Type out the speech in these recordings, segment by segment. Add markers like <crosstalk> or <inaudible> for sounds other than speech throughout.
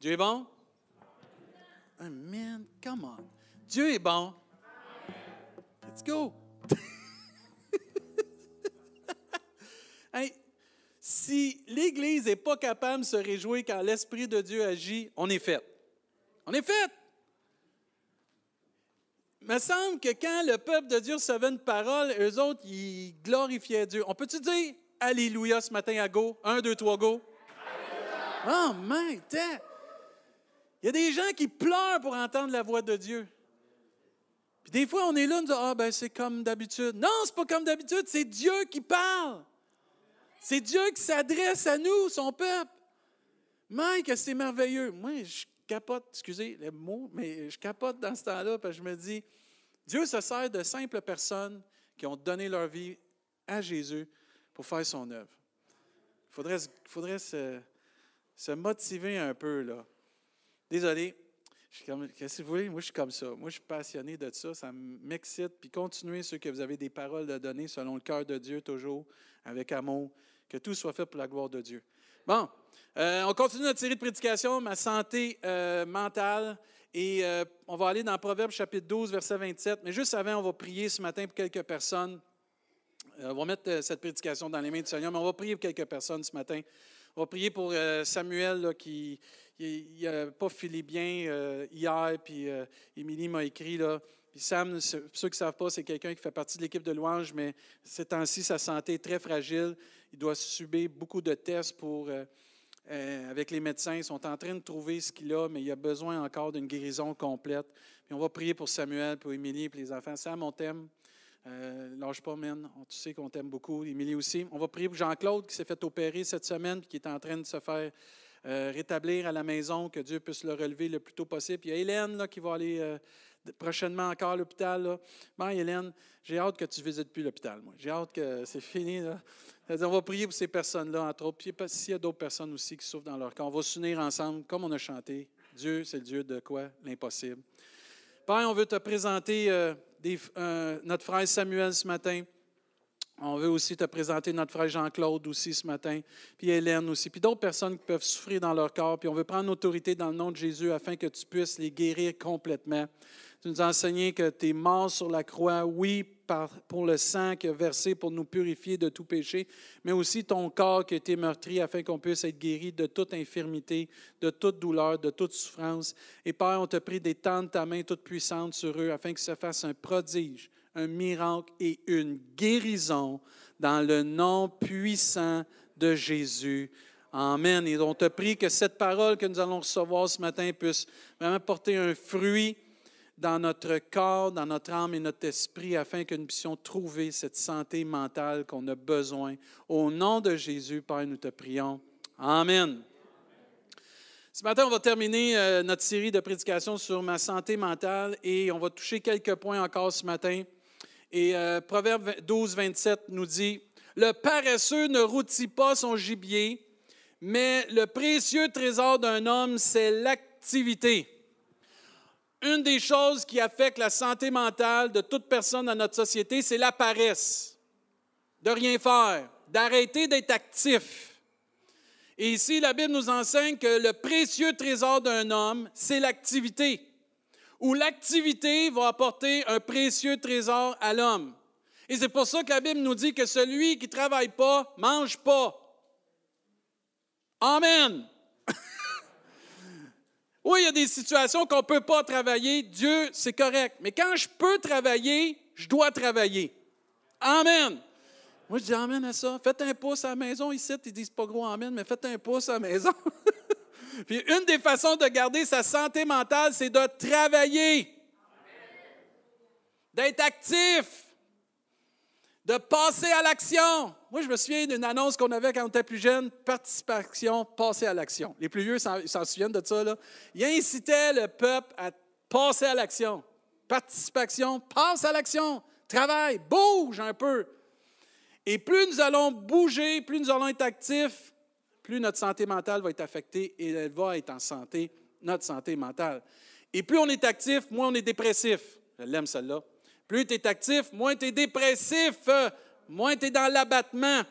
Dieu est bon? Amen. Come on. Dieu est bon. Let's go. <laughs> hey, si l'Église n'est pas capable de se réjouir quand l'Esprit de Dieu agit, on est fait. On est fait. Il me semble que quand le peuple de Dieu recevait une parole, eux autres, ils glorifiaient Dieu. On peut-tu dire Alléluia ce matin à go? Un, deux, trois, go. Oh, man, il y a des gens qui pleurent pour entendre la voix de Dieu. Puis des fois, on est là, on dit Ah, ben c'est comme d'habitude. Non, c'est pas comme d'habitude, c'est Dieu qui parle. C'est Dieu qui s'adresse à nous, son peuple. Mike, c'est merveilleux. Moi, je capote, excusez les mots, mais je capote dans ce temps-là, parce que je me dis Dieu se sert de simples personnes qui ont donné leur vie à Jésus pour faire son œuvre. Il faudrait, se motiver un peu, là. Désolé. Qu'est-ce que vous voulez? Moi, je suis comme ça. Moi, je suis passionné de ça. Ça m'excite. Puis continuez, ceux que vous avez des paroles à donner selon le cœur de Dieu, toujours, avec amour. Que tout soit fait pour la gloire de Dieu. Bon, euh, on continue notre série de prédications, ma santé euh, mentale. Et euh, on va aller dans Proverbe chapitre 12, verset 27. Mais juste avant, on va prier ce matin pour quelques personnes. on va mettre cette prédication dans les mains du Seigneur, mais on va prier pour quelques personnes ce matin. On va prier pour Samuel qui n'a pas filé bien hier, puis Émilie m'a écrit. Là, puis Sam, pour ceux qui ne savent pas, c'est quelqu'un qui fait partie de l'équipe de louange, mais ces temps-ci, sa santé est très fragile. Il doit subir beaucoup de tests pour, avec les médecins. Ils sont en train de trouver ce qu'il a, mais il a besoin encore d'une guérison complète. Puis on va prier pour Samuel, pour Émilie, pour les enfants. Sam, on t'aime. Euh, lâche pas, man. Tu sais qu'on t'aime beaucoup. Émilie aussi. On va prier pour Jean-Claude qui s'est fait opérer cette semaine et qui est en train de se faire euh, rétablir à la maison, que Dieu puisse le relever le plus tôt possible. il y a Hélène là, qui va aller euh, prochainement encore à l'hôpital. Bon, Hélène, j'ai hâte que tu ne visites plus l'hôpital. J'ai hâte que c'est fini. On va prier pour ces personnes-là, entre autres. Puis s'il y a d'autres personnes aussi qui souffrent dans leur corps, on va s'unir ensemble, comme on a chanté. Dieu, c'est le Dieu de quoi? L'impossible. Père, on veut te présenter euh, notre frère Samuel ce matin. On veut aussi te présenter notre frère Jean-Claude aussi ce matin, puis Hélène aussi, puis d'autres personnes qui peuvent souffrir dans leur corps. Puis on veut prendre autorité dans le nom de Jésus afin que tu puisses les guérir complètement. Tu nous as enseigné que tu es mort sur la croix, oui, pour le sang qui a versé pour nous purifier de tout péché, mais aussi ton corps qui a été meurtri afin qu'on puisse être guéri de toute infirmité, de toute douleur, de toute souffrance. Et Père, on te prie d'étendre ta main toute puissante sur eux afin que se fasse un prodige, un miracle et une guérison dans le nom puissant de Jésus. Amen. Et on te prie que cette parole que nous allons recevoir ce matin puisse vraiment porter un fruit dans notre corps, dans notre âme et notre esprit afin que nous puissions trouver cette santé mentale qu'on a besoin. Au nom de Jésus, Père, nous te prions. Amen. Ce matin, on va terminer euh, notre série de prédications sur ma santé mentale et on va toucher quelques points encore ce matin. Et euh, Proverbe 12, 27 nous dit, Le paresseux ne routit pas son gibier, mais le précieux trésor d'un homme, c'est l'activité une des choses qui affecte la santé mentale de toute personne dans notre société, c'est la paresse, de rien faire, d'arrêter d'être actif. Et ici, la Bible nous enseigne que le précieux trésor d'un homme, c'est l'activité, où l'activité va apporter un précieux trésor à l'homme. Et c'est pour ça que la Bible nous dit que celui qui ne travaille pas, mange pas. Amen. Oui, il y a des situations qu'on ne peut pas travailler. Dieu, c'est correct. Mais quand je peux travailler, je dois travailler. Amen. Moi, je dis Amen à ça. Faites un pouce à la maison ici. Ils disent pas gros Amen, mais faites un pouce à la maison. <laughs> Puis une des façons de garder sa santé mentale, c'est de travailler, d'être actif de passer à l'action. Moi, je me souviens d'une annonce qu'on avait quand on était plus jeune, participation, passer à l'action. Les plus vieux s'en souviennent de ça. Là. Il incitait le peuple à passer à l'action. Participation, passe à l'action, travaille, bouge un peu. Et plus nous allons bouger, plus nous allons être actifs, plus notre santé mentale va être affectée et elle va être en santé, notre santé mentale. Et plus on est actif, moins on est dépressif. Je l'aime celle-là. Plus tu es actif, moins tu es dépressif, moins tu es dans l'abattement.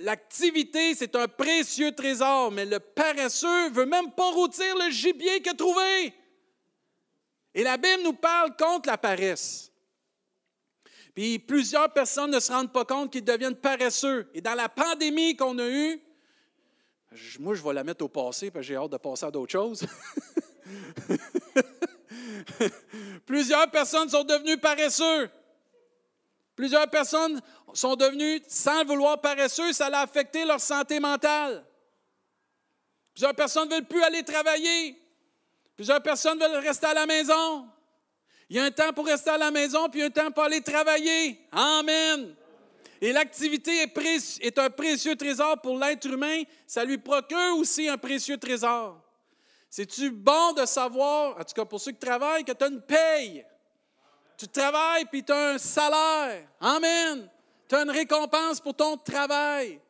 L'activité, c'est un précieux trésor, mais le paresseux veut même pas rôtir le gibier qu'il a trouvé. Et la Bible nous parle contre la paresse. Puis plusieurs personnes ne se rendent pas compte qu'ils deviennent paresseux. Et dans la pandémie qu'on a eue, moi, je vais la mettre au passé parce que j'ai hâte de passer à d'autres choses. <laughs> Plusieurs personnes sont devenues paresseux. Plusieurs personnes sont devenues, sans vouloir paresseux, ça a affecté leur santé mentale. Plusieurs personnes ne veulent plus aller travailler. Plusieurs personnes veulent rester à la maison. Il y a un temps pour rester à la maison, puis un temps pour aller travailler. Amen. Et l'activité est, est, un précieux trésor pour l'être humain. Ça lui procure aussi un précieux trésor. C'est-tu bon de savoir, en tout cas pour ceux qui travaillent, que tu as une paye? Tu travailles puis tu as un salaire. Amen. Tu as une récompense pour ton travail.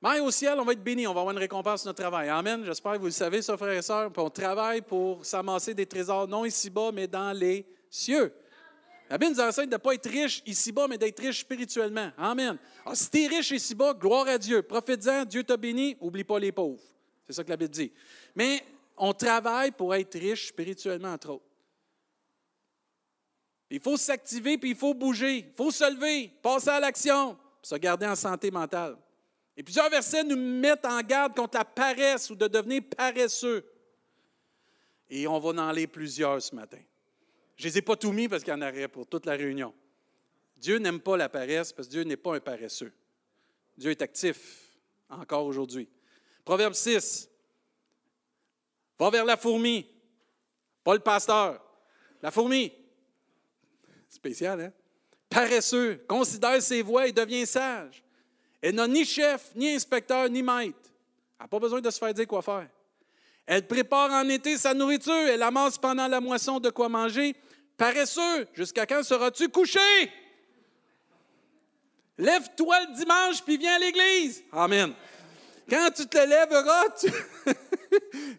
Mais au ciel, on va être béni, on va avoir une récompense pour notre travail. Amen. J'espère que vous le savez, ça, frères et sœurs. on travaille pour s'amasser des trésors, non ici-bas, mais dans les cieux. La Bible nous enseigne de ne pas être riche ici-bas, mais d'être riche spirituellement. Amen. Alors, si tu es riche ici-bas, gloire à Dieu. Prophète-en, Dieu t'a béni, oublie pas les pauvres. C'est ça que la Bible dit. Mais on travaille pour être riche spirituellement, entre autres. Il faut s'activer, puis il faut bouger. Il faut se lever, passer à l'action, se garder en santé mentale. Et plusieurs versets nous mettent en garde contre la paresse ou de devenir paresseux. Et on va en aller plusieurs ce matin. Je ne les ai pas tout mis parce qu'il y en aurait pour toute la réunion. Dieu n'aime pas la paresse parce que Dieu n'est pas un paresseux. Dieu est actif encore aujourd'hui. Proverbe 6. Va vers la fourmi, pas le pasteur. La fourmi. Spécial, hein? Paresseux, considère ses voies et devient sage. Elle n'a ni chef, ni inspecteur, ni maître. Elle n'a pas besoin de se faire dire quoi faire. Elle prépare en été sa nourriture, elle amasse pendant la moisson de quoi manger. Paresseux, jusqu'à quand seras-tu couché? Lève-toi le dimanche puis viens à l'église. Amen. Quand tu te lèveras, <laughs>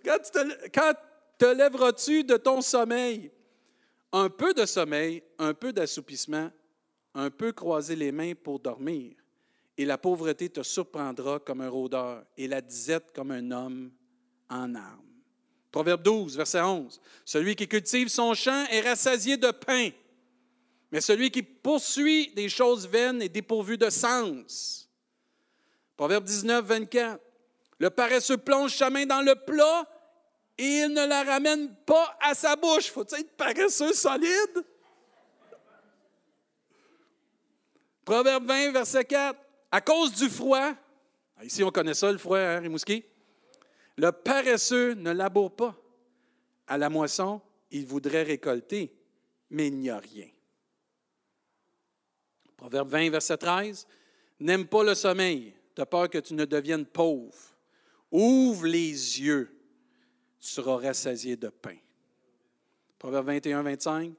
quand, te... quand te lèveras-tu de ton sommeil? Un peu de sommeil, un peu d'assoupissement, un peu croiser les mains pour dormir. Et la pauvreté te surprendra comme un rôdeur, et la disette comme un homme en armes. Proverbe 12, verset 11. Celui qui cultive son champ est rassasié de pain, mais celui qui poursuit des choses vaines est dépourvu de sens. Proverbe 19, 24. Le paresseux plonge sa main dans le plat et il ne la ramène pas à sa bouche. Faut-il être paresseux solide? Proverbe 20, verset 4. À cause du froid, ah, ici on connaît ça, le froid, hein, Rimouski? Le paresseux ne laboure pas. À la moisson, il voudrait récolter, mais il n'y a rien. Proverbe 20, verset 13. N'aime pas le sommeil, de peur que tu ne deviennes pauvre. Ouvre les yeux, tu seras rassasié de pain. Proverbe 21, 25.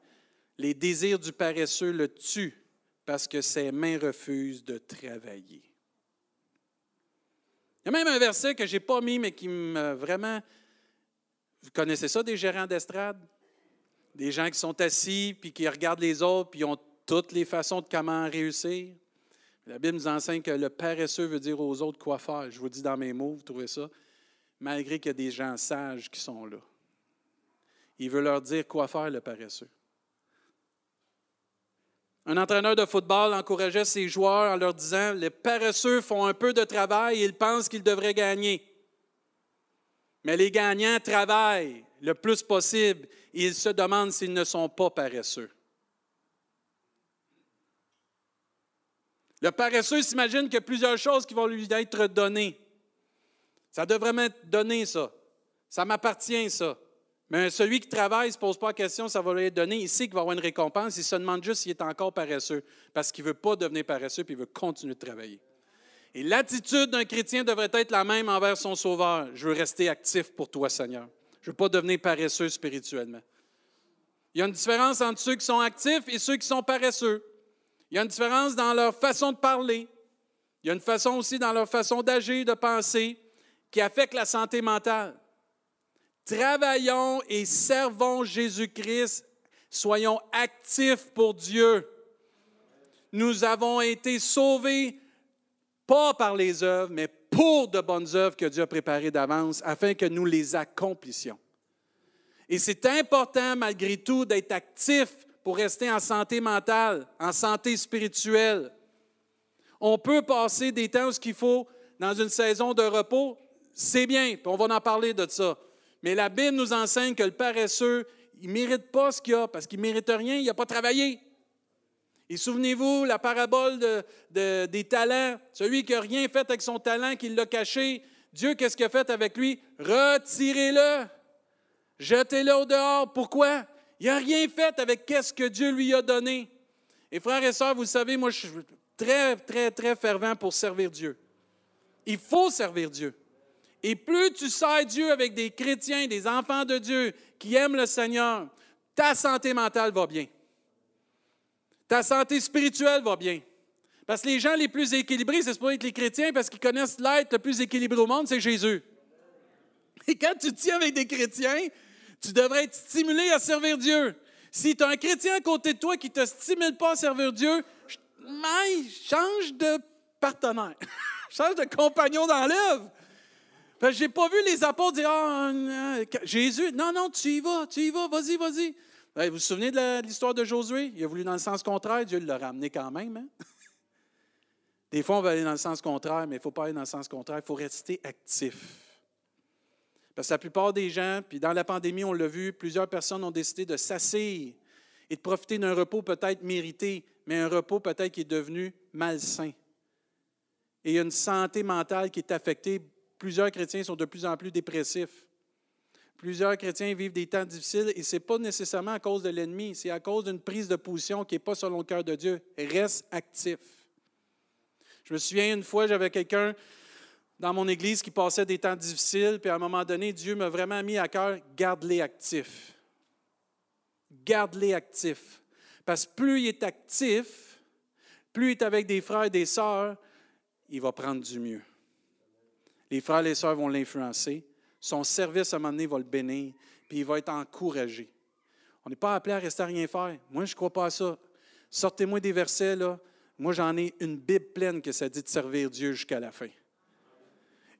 Les désirs du paresseux le tuent parce que ses mains refusent de travailler. Il y a même un verset que je n'ai pas mis, mais qui me vraiment. Vous connaissez ça, des gérants d'estrade? Des gens qui sont assis, puis qui regardent les autres, puis ont toutes les façons de comment réussir. La Bible nous enseigne que le paresseux veut dire aux autres quoi faire. Je vous dis dans mes mots, vous trouvez ça? Malgré qu'il y a des gens sages qui sont là. Il veut leur dire quoi faire, le paresseux. Un entraîneur de football encourageait ses joueurs en leur disant Les paresseux font un peu de travail et ils pensent qu'ils devraient gagner. Mais les gagnants travaillent le plus possible et ils se demandent s'ils ne sont pas paresseux. Le paresseux s'imagine qu'il y a plusieurs choses qui vont lui être données. Ça devrait m'être donné, ça. Ça m'appartient, ça. Mais celui qui travaille ne se pose pas la question, ça va lui être donné. Sait qu'il va avoir une récompense. Il se demande juste s'il est encore paresseux, parce qu'il ne veut pas devenir paresseux, puis il veut continuer de travailler. Et l'attitude d'un chrétien devrait être la même envers son Sauveur. Je veux rester actif pour toi, Seigneur. Je ne veux pas devenir paresseux spirituellement. Il y a une différence entre ceux qui sont actifs et ceux qui sont paresseux. Il y a une différence dans leur façon de parler. Il y a une façon aussi dans leur façon d'agir, de penser, qui affecte la santé mentale. Travaillons et servons Jésus-Christ. Soyons actifs pour Dieu. Nous avons été sauvés pas par les œuvres, mais pour de bonnes œuvres que Dieu a préparées d'avance, afin que nous les accomplissions. Et c'est important, malgré tout, d'être actif pour rester en santé mentale, en santé spirituelle. On peut passer des temps où qu'il faut dans une saison de repos, c'est bien, puis on va en parler de ça. Mais la Bible nous enseigne que le paresseux, il ne mérite pas ce qu'il a, parce qu'il ne mérite rien, il n'a pas travaillé. Et souvenez-vous, la parabole des talents, celui qui n'a rien fait avec son talent, qui l'a caché, Dieu, qu'est-ce qu'il a fait avec lui? Retirez-le, jetez-le au dehors. Pourquoi? Il n'a rien fait avec qu'est-ce que Dieu lui a donné. Et frères et sœurs, vous savez, moi, je suis très, très, très fervent pour servir Dieu. Il faut servir Dieu. Et plus tu sers Dieu avec des chrétiens, des enfants de Dieu qui aiment le Seigneur, ta santé mentale va bien. Ta santé spirituelle va bien. Parce que les gens les plus équilibrés, c'est pas être les chrétiens parce qu'ils connaissent l'être le plus équilibré au monde, c'est Jésus. <laughs> Et quand tu tiens avec des chrétiens, tu devrais être stimulé à servir Dieu. Si tu as un chrétien à côté de toi qui ne te stimule pas à servir Dieu, change de partenaire, <laughs> change de compagnon dans. Je n'ai pas vu les apôtres dire ah, Jésus, non, non, tu y vas, tu y vas, vas-y, vas-y. Vous vous souvenez de l'histoire de Josué? Il a voulu dans le sens contraire, Dieu l'a ramené quand même. Hein? <laughs> Des fois, on va aller dans le sens contraire, mais il ne faut pas aller dans le sens contraire, il faut rester actif. Parce que la plupart des gens, puis dans la pandémie, on l'a vu, plusieurs personnes ont décidé de s'asseoir et de profiter d'un repos peut-être mérité, mais un repos peut-être qui est devenu malsain. Et il y a une santé mentale qui est affectée Plusieurs chrétiens sont de plus en plus dépressifs. Plusieurs chrétiens vivent des temps difficiles et ce n'est pas nécessairement à cause de l'ennemi, c'est à cause d'une prise de position qui n'est pas selon le cœur de Dieu. Reste actif. Je me souviens une fois, j'avais quelqu'un dans mon église qui passait des temps difficiles, puis à un moment donné, Dieu m'a vraiment mis à cœur, garde-les actifs. Garde-les actifs. Parce que plus il est actif, plus il est avec des frères et des sœurs, il va prendre du mieux. Les frères et les sœurs vont l'influencer. Son service, à un moment donné, va le bénir, puis il va être encouragé. On n'est pas appelé à rester à rien faire. Moi, je ne crois pas à ça. Sortez-moi des versets, là. Moi, j'en ai une Bible pleine que ça dit de servir Dieu jusqu'à la fin.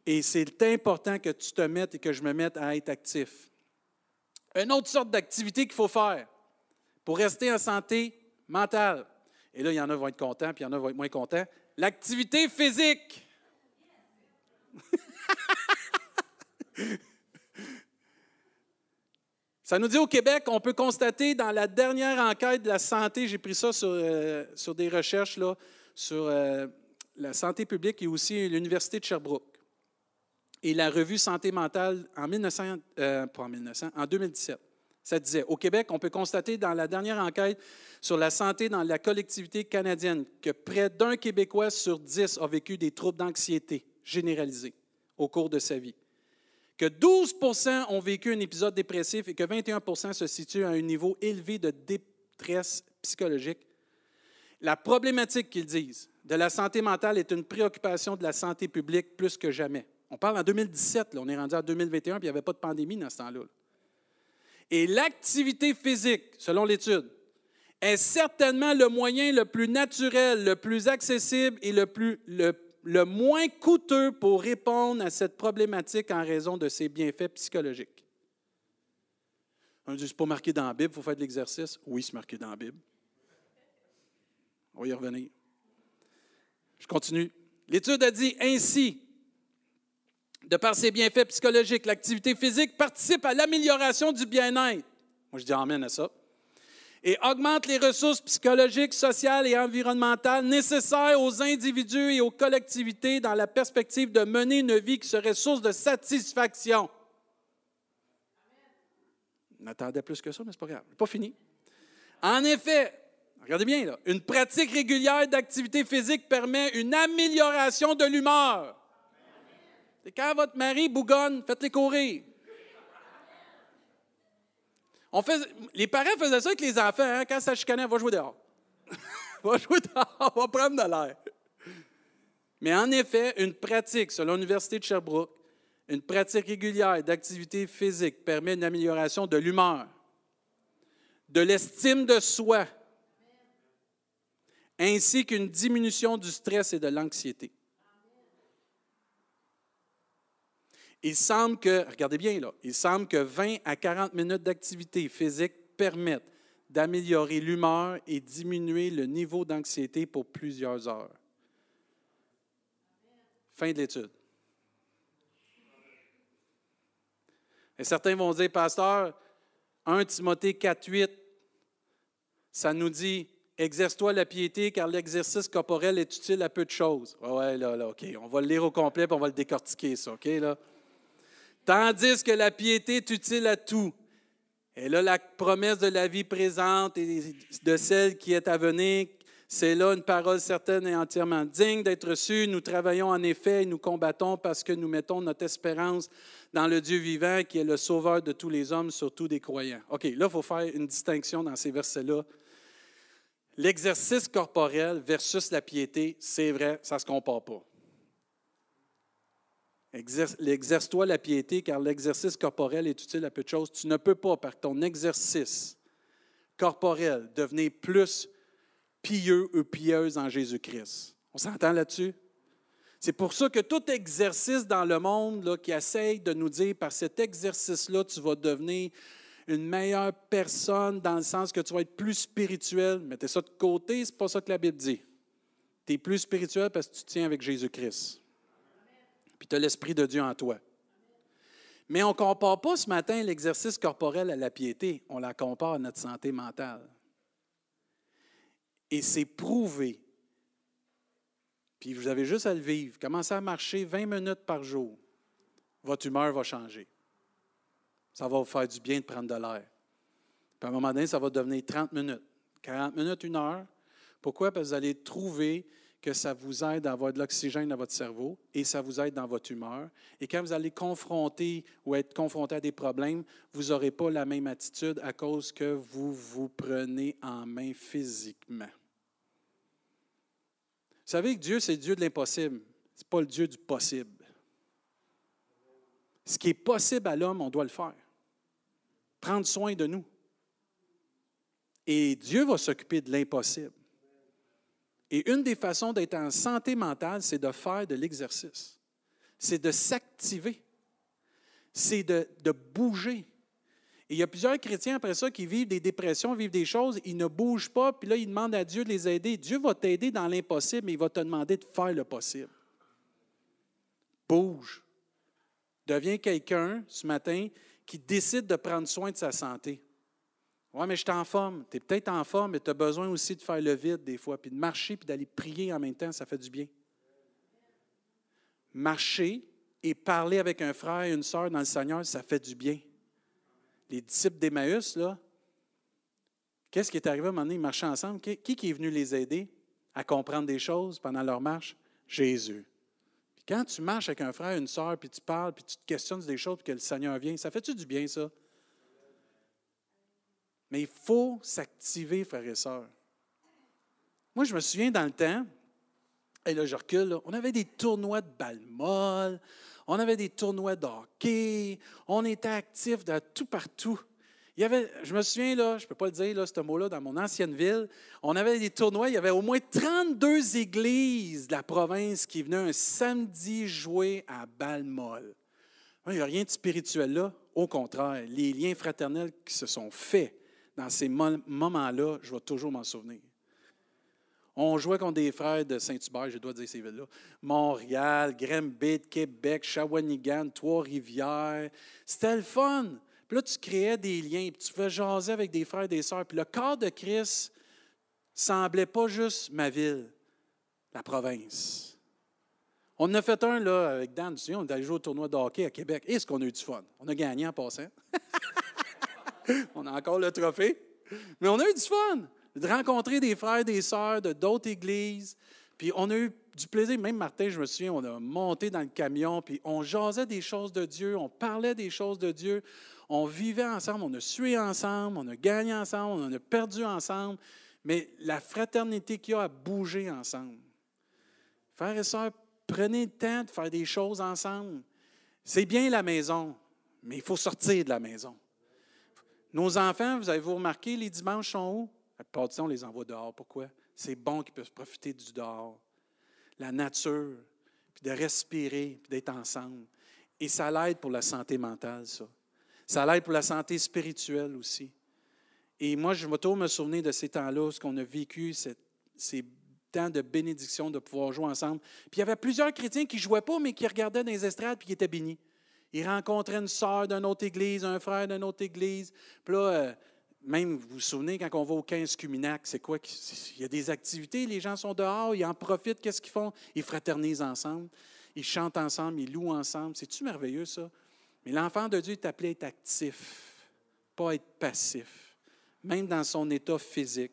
Et c'est important que tu te mettes et que je me mette à être actif. Une autre sorte d'activité qu'il faut faire pour rester en santé mentale. Et là, il y en a qui vont être contents, puis il y en a qui vont être moins contents. L'activité physique. Ça nous dit au Québec, on peut constater dans la dernière enquête de la santé, j'ai pris ça sur, euh, sur des recherches là, sur euh, la santé publique et aussi l'Université de Sherbrooke. Et la revue Santé mentale en 1900, euh, en 1900, en 2017. Ça disait, au Québec, on peut constater dans la dernière enquête sur la santé dans la collectivité canadienne que près d'un Québécois sur dix a vécu des troubles d'anxiété généralisés au cours de sa vie, que 12% ont vécu un épisode dépressif et que 21% se situent à un niveau élevé de détresse psychologique. La problématique qu'ils disent de la santé mentale est une préoccupation de la santé publique plus que jamais. On parle en 2017, là, on est rendu en 2021, puis il n'y avait pas de pandémie dans ce temps-là. Et l'activité physique, selon l'étude, est certainement le moyen le plus naturel, le plus accessible et le, plus, le moins coûteux pour répondre à cette problématique en raison de ses bienfaits psychologiques. On dit, c'est pas marqué dans la Bible, il faut faire de l'exercice. Oui, c'est marqué dans la Bible. On va y revenir. Je continue. L'étude a dit ainsi, de par ses bienfaits psychologiques, l'activité physique participe à l'amélioration du bien-être. Moi, je dis Amen à ça et augmente les ressources psychologiques, sociales et environnementales nécessaires aux individus et aux collectivités dans la perspective de mener une vie qui serait source de satisfaction. On attendait plus que ça, mais ce n'est pas grave. Pas fini. En effet, regardez bien, là, une pratique régulière d'activité physique permet une amélioration de l'humeur. Et quand votre mari bougonne, faites-les courir les parents faisaient ça avec les enfants. Hein, quand ça chicanait, va jouer dehors. <laughs> va jouer dehors, va prendre de l'air. Mais en effet, une pratique, selon l'Université de Sherbrooke, une pratique régulière d'activité physique permet une amélioration de l'humeur, de l'estime de soi, ainsi qu'une diminution du stress et de l'anxiété. Il semble que, regardez bien là, il semble que 20 à 40 minutes d'activité physique permettent d'améliorer l'humeur et diminuer le niveau d'anxiété pour plusieurs heures. Fin de l'étude. Et certains vont dire, pasteur, 1 Timothée 4, 8, ça nous dit Exerce-toi la piété, car l'exercice corporel est utile à peu de choses. Oui, là, là, OK. On va le lire au complet, puis on va le décortiquer, ça, OK, là. Tandis que la piété est utile à tout. Et là, la promesse de la vie présente et de celle qui est à venir, c'est là une parole certaine et entièrement digne d'être reçue. Nous travaillons en effet et nous combattons parce que nous mettons notre espérance dans le Dieu vivant qui est le sauveur de tous les hommes, surtout des croyants. OK, là, il faut faire une distinction dans ces versets-là. L'exercice corporel versus la piété, c'est vrai, ça ne se compare pas. Exerce-toi la piété, car l'exercice corporel est utile à peu de choses. Tu ne peux pas, par ton exercice corporel, devenir plus pieux ou pieuse en Jésus-Christ. On s'entend là-dessus? C'est pour ça que tout exercice dans le monde là, qui essaye de nous dire par cet exercice-là, tu vas devenir une meilleure personne dans le sens que tu vas être plus spirituel, mettez ça de côté, c'est pas ça que la Bible dit. Tu es plus spirituel parce que tu tiens avec Jésus-Christ. Puis tu as l'Esprit de Dieu en toi. Mais on ne compare pas ce matin l'exercice corporel à la piété, on la compare à notre santé mentale. Et c'est prouvé. Puis vous avez juste à le vivre. Commencez à marcher 20 minutes par jour. Votre humeur va changer. Ça va vous faire du bien de prendre de l'air. Puis à un moment donné, ça va devenir 30 minutes, 40 minutes, une heure. Pourquoi? Parce que vous allez trouver que ça vous aide à avoir de l'oxygène dans votre cerveau et ça vous aide dans votre humeur. Et quand vous allez confronter ou être confronté à des problèmes, vous n'aurez pas la même attitude à cause que vous vous prenez en main physiquement. Vous savez que Dieu, c'est Dieu de l'impossible. Ce n'est pas le Dieu du possible. Ce qui est possible à l'homme, on doit le faire. Prendre soin de nous. Et Dieu va s'occuper de l'impossible. Et une des façons d'être en santé mentale, c'est de faire de l'exercice. C'est de s'activer. C'est de, bouger. Et il y a plusieurs chrétiens après ça qui vivent des dépressions, vivent des choses, ils ne bougent pas, puis là, ils demandent à Dieu de les aider. Dieu va t'aider dans l'impossible, mais il va te demander de faire le possible. Bouge. Deviens quelqu'un ce matin qui décide de prendre soin de sa santé. Oui, mais je suis en forme. Tu es peut-être en forme, mais tu as besoin aussi de faire le vide des fois, puis de marcher, puis d'aller prier en même temps, ça fait du bien. Marcher et parler avec un frère et une sœur dans le Seigneur, ça fait du bien les disciples d'Emmaüs, là, qu'est-ce qui est arrivé à un moment donné? Ils marchaient ensemble. Qui, qui est venu les aider à comprendre des choses pendant leur marche? Jésus. Puis quand tu marches avec un frère, une soeur, puis tu parles, puis tu te questionnes des choses, puis que le Seigneur vient, ça fait-tu du bien, ça? Mais il faut s'activer, frères et sœurs. Moi, je me souviens dans le temps, et là, je recule, on avait des tournois de molles, on avait des tournois de hockey, on était actifs de tout partout. Il y avait, je me souviens, là, je ne peux pas le dire, là, ce mot-là, dans mon ancienne ville, on avait des tournois, il y avait au moins 32 églises de la province qui venaient un samedi jouer à Balmol. Il n'y a rien de spirituel là, au contraire, les liens fraternels qui se sont faits dans ces moments-là, je vais toujours m'en souvenir. On jouait contre des frères de Saint-Hubert, je dois dire ces villes-là. Montréal, Granby, Québec, Shawinigan, Trois-Rivières. C'était le fun. Puis là, tu créais des liens, puis tu fais jaser avec des frères et des sœurs. Puis le corps de Christ semblait pas juste ma ville, la province. On en a fait un là, avec Dan, on est allé jouer au tournoi de hockey à Québec. Est-ce qu'on a eu du fun? On a gagné en passant. <laughs> <laughs> on a encore le trophée. Mais on a eu du fun de rencontrer des frères, des sœurs de d'autres églises. Puis on a eu du plaisir. Même Martin, je me souviens, on a monté dans le camion, puis on jasait des choses de Dieu, on parlait des choses de Dieu, on vivait ensemble, on a sué ensemble, on a gagné ensemble, on a perdu ensemble. Mais la fraternité qu'il y a à bouger ensemble. Frères et sœurs, prenez le temps de faire des choses ensemble. C'est bien la maison, mais il faut sortir de la maison. Nos enfants, vous avez-vous remarqué, les dimanches sont où? La plupart du temps, on les envoie dehors. Pourquoi? C'est bon qu'ils puissent profiter du dehors, la nature, puis de respirer, puis d'être ensemble. Et ça l'aide pour la santé mentale, ça. Ça l'aide pour la santé spirituelle aussi. Et moi, je toujours me souvenir de ces temps-là, ce qu'on a vécu, ces temps de bénédiction, de pouvoir jouer ensemble. Puis il y avait plusieurs chrétiens qui ne jouaient pas, mais qui regardaient dans les estrades puis qui étaient bénis. Ils rencontraient une sœur d'une autre église, un frère d'une autre église. Puis là, euh, même, vous vous souvenez, quand on va au 15 Cuminac, c'est quoi? Il y a des activités, les gens sont dehors, ils en profitent, qu'est-ce qu'ils font? Ils fraternisent ensemble, ils chantent ensemble, ils louent ensemble. C'est-tu merveilleux, ça? Mais l'enfant de Dieu est appelé à être actif, pas être passif, même dans son état physique.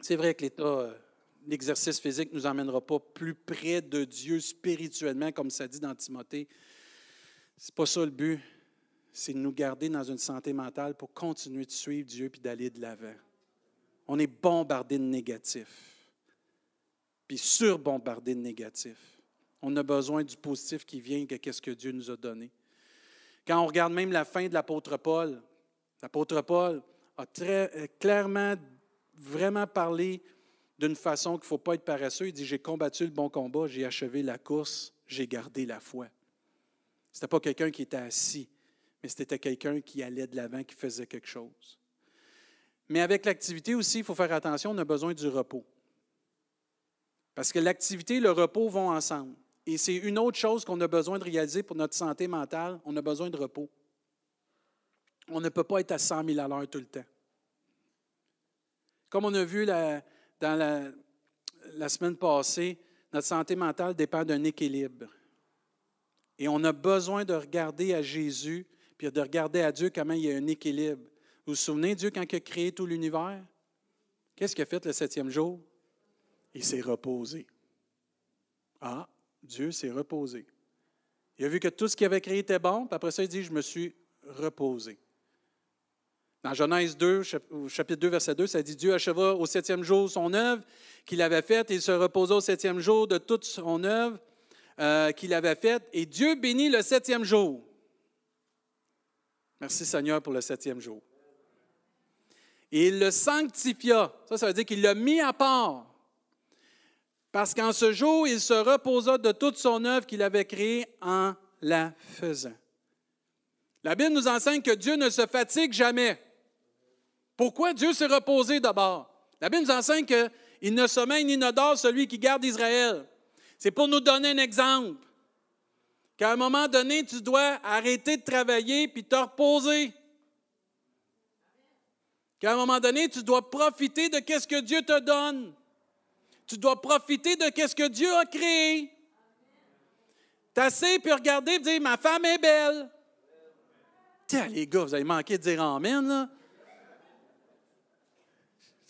C'est vrai que l'état, euh, l'exercice physique ne nous emmènera pas plus près de Dieu spirituellement, comme ça dit dans Timothée. Ce n'est pas ça le but c'est de nous garder dans une santé mentale pour continuer de suivre Dieu puis d'aller de l'avant. On est bombardé de négatifs, puis surbombardé de négatifs. On a besoin du positif qui vient de ce que Dieu nous a donné. Quand on regarde même la fin de l'apôtre Paul, l'apôtre Paul a très euh, clairement, vraiment parlé d'une façon qu'il ne faut pas être paresseux. Il dit, j'ai combattu le bon combat, j'ai achevé la course, j'ai gardé la foi. Ce n'était pas quelqu'un qui était assis mais c'était quelqu'un qui allait de l'avant, qui faisait quelque chose. Mais avec l'activité aussi, il faut faire attention, on a besoin du repos. Parce que l'activité et le repos vont ensemble. Et c'est une autre chose qu'on a besoin de réaliser pour notre santé mentale, on a besoin de repos. On ne peut pas être à 100 000 à l'heure tout le temps. Comme on a vu dans la, la semaine passée, notre santé mentale dépend d'un équilibre. Et on a besoin de regarder à Jésus puis de regarder à Dieu comment il y a un équilibre. Vous vous souvenez, Dieu, quand il a créé tout l'univers, qu'est-ce qu'il a fait le septième jour? Il s'est reposé. Ah, Dieu s'est reposé. Il a vu que tout ce qu'il avait créé était bon, puis après ça, il dit, je me suis reposé. Dans Genèse 2, chapitre 2, verset 2, ça dit Dieu acheva au septième jour son œuvre qu'il avait faite et il se reposa au septième jour de toute son œuvre euh, qu'il avait faite. Et Dieu bénit le septième jour. Merci Seigneur pour le septième jour. Et il le sanctifia. Ça, ça veut dire qu'il l'a mis à part. Parce qu'en ce jour, il se reposa de toute son œuvre qu'il avait créée en la faisant. La Bible nous enseigne que Dieu ne se fatigue jamais. Pourquoi Dieu s'est reposé d'abord? La Bible nous enseigne qu'il ne sommeille ni ne dort celui qui garde Israël. C'est pour nous donner un exemple qu'à un moment donné, tu dois arrêter de travailler puis te reposer. Qu'à un moment donné, tu dois profiter de ce que Dieu te donne. Tu dois profiter de ce que Dieu a créé. T'asseoir puis regarder et dire Ma femme est belle. Tiens, les gars, vous avez manqué de dire Amen, là.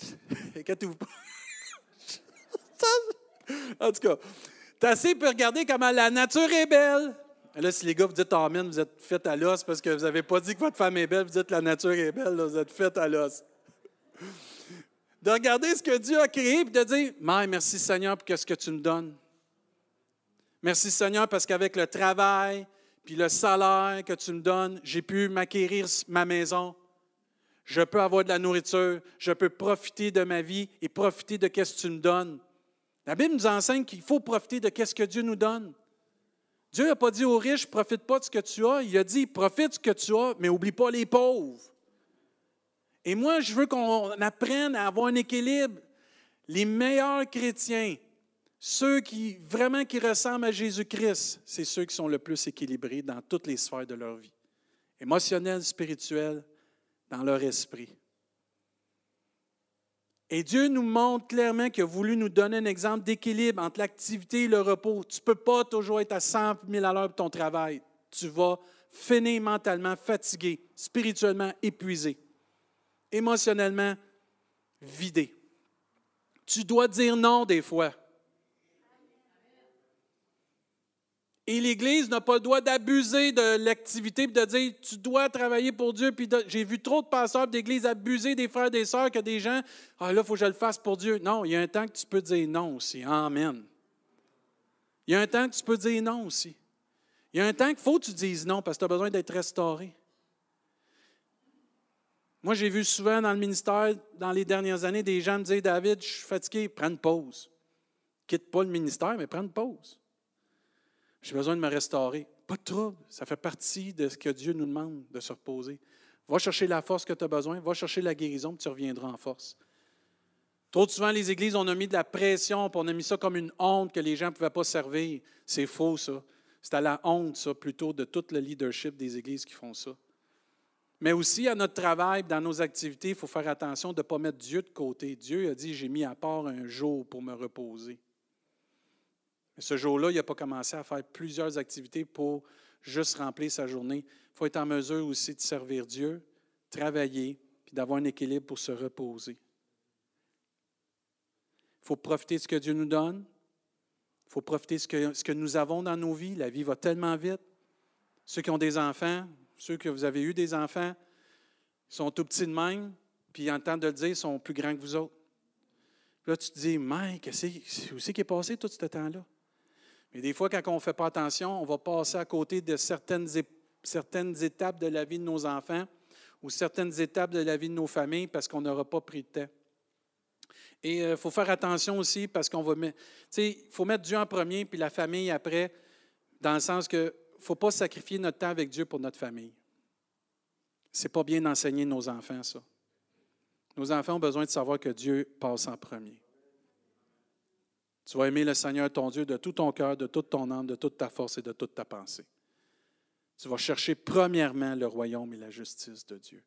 <laughs> Inquiétez-vous pas. <laughs> en tout cas, T'as assez pour regarder comment la nature est belle. là, si les gars, vous dites Amen, vous êtes fait à l'os parce que vous n'avez pas dit que votre femme est belle, vous dites la nature est belle, vous êtes fait à l'os. De regarder ce que Dieu a créé et de dire merci Seigneur pour ce que tu me donnes. Merci Seigneur parce qu'avec le travail puis le salaire que tu me donnes, j'ai pu m'acquérir ma maison. Je peux avoir de la nourriture, je peux profiter de ma vie et profiter de ce que tu me donnes. La Bible nous enseigne qu'il faut profiter de ce que Dieu nous donne. Dieu n'a pas dit aux riches, profite pas de ce que tu as. Il a dit, profite de ce que tu as, mais oublie pas les pauvres. Et moi, je veux qu'on apprenne à avoir un équilibre. Les meilleurs chrétiens, ceux qui vraiment qui ressemblent à Jésus-Christ, c'est ceux qui sont le plus équilibrés dans toutes les sphères de leur vie, émotionnelle, spirituelle, dans leur esprit. Et Dieu nous montre clairement qu'il a voulu nous donner un exemple d'équilibre entre l'activité et le repos. Tu ne peux pas toujours être à 100 000 à l'heure pour ton travail. Tu vas finir mentalement fatigué, spirituellement épuisé, émotionnellement vidé. Tu dois dire non des fois. Et l'Église n'a pas le droit d'abuser de l'activité et de dire tu dois travailler pour Dieu. Puis j'ai vu trop de pasteurs d'Église abuser des frères et des sœurs que des gens Ah là, il faut que je le fasse pour Dieu. Non, il y a un temps que tu peux dire non aussi. Amen. Il y a un temps que tu peux dire non aussi. Il y a un temps qu'il faut que tu dises non parce que tu as besoin d'être restauré. Moi, j'ai vu souvent dans le ministère, dans les dernières années, des gens me dire David, je suis fatigué, prends une pause. Quitte pas le ministère, mais prends une pause. J'ai besoin de me restaurer. Pas de trouble. Ça fait partie de ce que Dieu nous demande de se reposer. Va chercher la force que tu as besoin, va chercher la guérison, puis tu reviendras en force. Trop souvent, les églises, on a mis de la pression, puis on a mis ça comme une honte que les gens ne pouvaient pas servir. C'est faux, ça. C'est à la honte, ça, plutôt, de tout le leadership des églises qui font ça. Mais aussi, à notre travail, dans nos activités, il faut faire attention de ne pas mettre Dieu de côté. Dieu a dit, j'ai mis à part un jour pour me reposer. Ce jour-là, il n'a pas commencé à faire plusieurs activités pour juste remplir sa journée. Il faut être en mesure aussi de servir Dieu, travailler, puis d'avoir un équilibre pour se reposer. Il faut profiter de ce que Dieu nous donne. Il faut profiter de ce que, nous avons dans nos vies. La vie va tellement vite. Ceux qui ont des enfants, ceux que vous avez eu des enfants, sont tout petits de même, puis ils entendent de le dire, sont plus grands que vous autres. là, tu te dis, Mike, où c'est qui est passé tout ce temps-là? Mais des fois, quand on ne fait pas attention, on va passer à côté de certaines, certaines étapes de la vie de nos enfants ou certaines étapes de la vie de nos familles parce qu'on n'aura pas pris de temps. Et il euh, faut faire attention aussi parce qu'on va mettre, il faut mettre Dieu en premier puis la famille après, dans le sens que ne faut pas sacrifier notre temps avec Dieu pour notre famille. Ce n'est pas bien d'enseigner nos enfants ça. Nos enfants ont besoin de savoir que Dieu passe en premier. Tu vas aimer le Seigneur ton Dieu de tout ton cœur, de toute ton âme, de toute ta force et de toute ta pensée. Tu vas chercher premièrement le royaume et la justice de Dieu.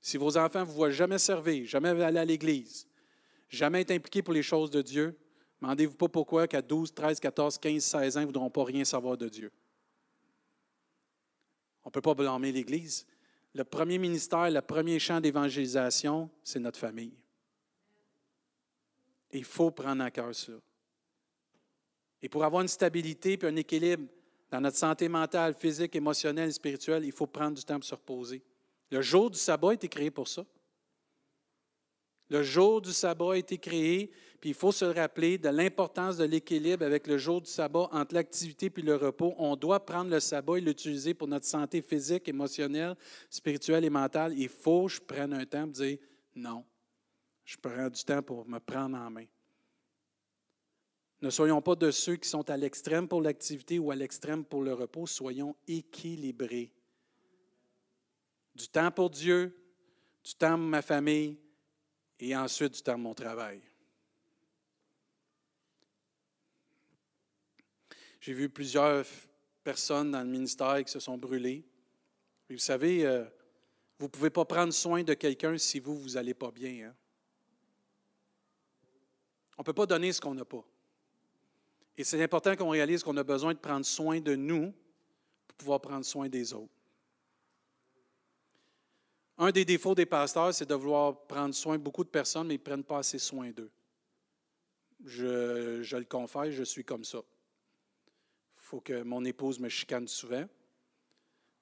Si vos enfants ne vous voient jamais servir, jamais aller à l'Église, jamais être impliqués pour les choses de Dieu, demandez-vous pas pourquoi qu'à 12, 13, 14, 15, 16 ans, ils ne voudront pas rien savoir de Dieu. On ne peut pas blâmer l'Église. Le premier ministère, le premier champ d'évangélisation, c'est notre famille. Il faut prendre en cœur ça. Et pour avoir une stabilité et un équilibre dans notre santé mentale, physique, émotionnelle et spirituelle, il faut prendre du temps pour se reposer. Le jour du sabbat a été créé pour ça. Le jour du sabbat a été créé, puis il faut se rappeler de l'importance de l'équilibre avec le jour du sabbat entre l'activité puis le repos. On doit prendre le sabbat et l'utiliser pour notre santé physique, émotionnelle, spirituelle et mentale. Il faut que je prenne un temps pour dire non. Je prends du temps pour me prendre en main. Ne soyons pas de ceux qui sont à l'extrême pour l'activité ou à l'extrême pour le repos. Soyons équilibrés du temps pour Dieu, du temps pour ma famille et ensuite du temps pour mon travail. J'ai vu plusieurs personnes dans le ministère qui se sont brûlées. vous savez, euh, vous ne pouvez pas prendre soin de quelqu'un si vous, vous n'allez pas bien. Hein. On ne peut pas donner ce qu'on n'a pas. Et c'est important qu'on réalise qu'on a besoin de prendre soin de nous pour pouvoir prendre soin des autres. Un des défauts des pasteurs, c'est de vouloir prendre soin de beaucoup de personnes, mais ils ne prennent pas assez soin d'eux. Je, le confesse, je suis comme ça. Il faut que mon épouse me chicane souvent.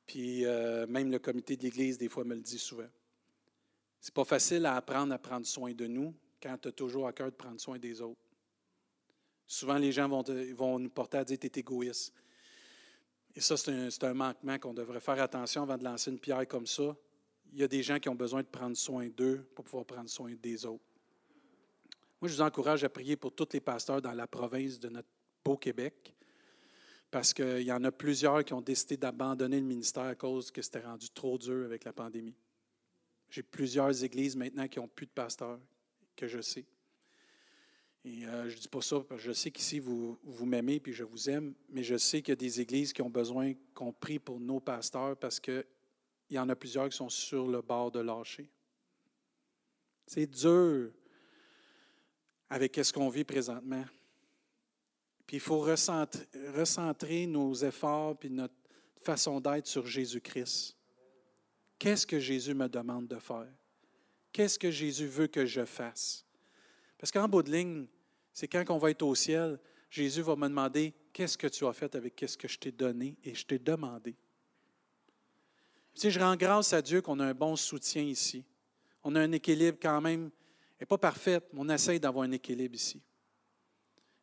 Puis euh, même le comité de l'Église, des fois, me le dit souvent. C'est pas facile à apprendre à prendre soin de nous quand tu as toujours à cœur de prendre soin des autres. Souvent, les gens vont, nous porter à dire tu es égoïste. Et ça, c'est un, un manquement qu'on devrait faire attention avant de lancer une pierre comme ça il y a des gens qui ont besoin de prendre soin d'eux pour pouvoir prendre soin des autres. Moi, je vous encourage à prier pour tous les pasteurs dans la province de notre beau Québec, parce qu'il y en a plusieurs qui ont décidé d'abandonner le ministère à cause que c'était rendu trop dur avec la pandémie. J'ai plusieurs églises maintenant qui n'ont plus de pasteurs, que je sais. Et euh, je ne dis pas ça parce que je sais qu'ici, vous, m'aimez puis je vous aime, mais je sais qu'il y a des églises qui ont besoin qu'on prie pour nos pasteurs parce que il y en a plusieurs qui sont sur le bord de lâcher. C'est dur avec ce qu'on vit présentement. Puis il faut recentrer, nos efforts puis notre façon d'être sur Jésus-Christ. Qu'est-ce que Jésus me demande de faire? Qu'est-ce que Jésus veut que je fasse? Parce qu'en bout de ligne, c'est quand on va être au ciel, Jésus va me demander qu'est-ce que tu as fait avec ce que je t'ai donné et je t'ai demandé? Sais, je rends grâce à Dieu qu'on a un bon soutien ici. On a un équilibre quand même, n'est pas parfait, mais on essaye d'avoir un équilibre ici.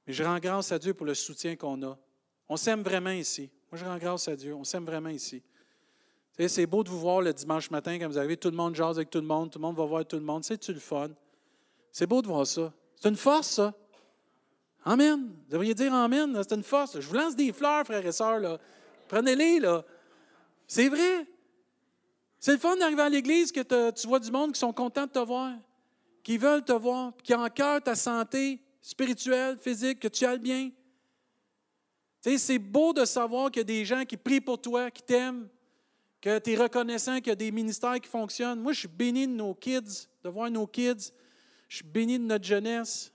Mais je rends grâce à Dieu pour le soutien qu'on a. On s'aime vraiment ici. Moi, je rends grâce à Dieu. On s'aime vraiment ici. C'est beau de vous voir le dimanche matin quand vous arrivez, tout le monde jase avec tout le monde, tout le monde va voir tout le monde. C'est-tu le fun? C'est beau de voir ça. C'est une force, ça. Amen. Vous devriez dire Amen. C'est une force. Je vous lance des fleurs, frères et sœurs. Prenez-les. là. C'est vrai. C'est le fun d'arriver à l'église que tu vois du monde qui sont contents de te voir, qui veulent te voir, qui ont en cœur ta santé spirituelle, physique, que tu ailles bien. C'est beau de savoir qu'il y a des gens qui prient pour toi, qui t'aiment, que tu es reconnaissant qu'il y a des ministères qui fonctionnent. Moi, je suis béni de nos kids, de voir nos kids. Je suis béni de notre jeunesse.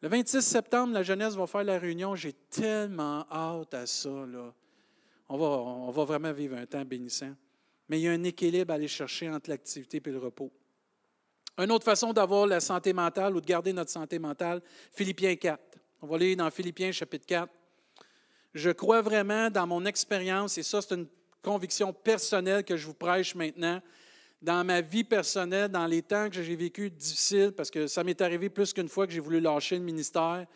Le 26 septembre, la jeunesse va faire la réunion. J'ai tellement hâte à ça. Là. On, va, on va vraiment vivre un temps bénissant. Mais il y a un équilibre à aller chercher entre l'activité et le repos. Une autre façon d'avoir la santé mentale ou de garder notre santé mentale, Philippiens 4. On va lire dans Philippiens chapitre 4. Je crois vraiment dans mon expérience, et ça c'est une conviction personnelle que je vous prêche maintenant, dans ma vie personnelle, dans les temps que j'ai vécu difficiles, parce que ça m'est arrivé plus qu'une fois que j'ai voulu lâcher le ministère,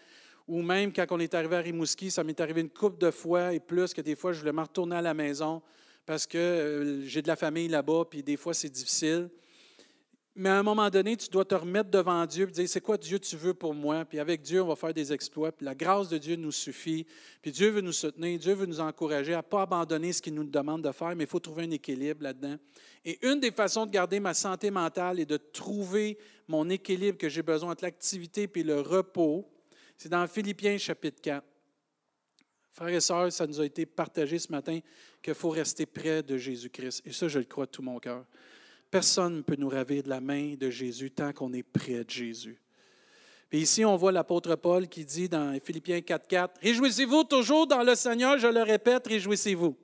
ou même quand on est arrivé à Rimouski, ça m'est arrivé une couple de fois et plus que des fois je voulais me retourner à la maison parce que euh, j'ai de la famille là-bas, puis des fois c'est difficile. Mais à un moment donné, tu dois te remettre devant Dieu et dire, c'est quoi Dieu tu veux pour moi? Puis avec Dieu, on va faire des exploits. Puis la grâce de Dieu nous suffit. Puis Dieu veut nous soutenir, Dieu veut nous encourager à ne pas abandonner ce qu'il nous demande de faire, mais il faut trouver un équilibre là-dedans. Et une des façons de garder ma santé mentale et de trouver mon équilibre que j'ai besoin entre l'activité et le repos, c'est dans Philippiens chapitre 4. Frères et sœurs, ça nous a été partagé ce matin qu'il faut rester près de Jésus-Christ. Et ça, je le crois de tout mon cœur. Personne ne peut nous ravir de la main de Jésus tant qu'on est près de Jésus. Et ici, on voit l'apôtre Paul qui dit dans Philippiens 4.4, Réjouissez-vous toujours dans le Seigneur, je le répète, réjouissez-vous.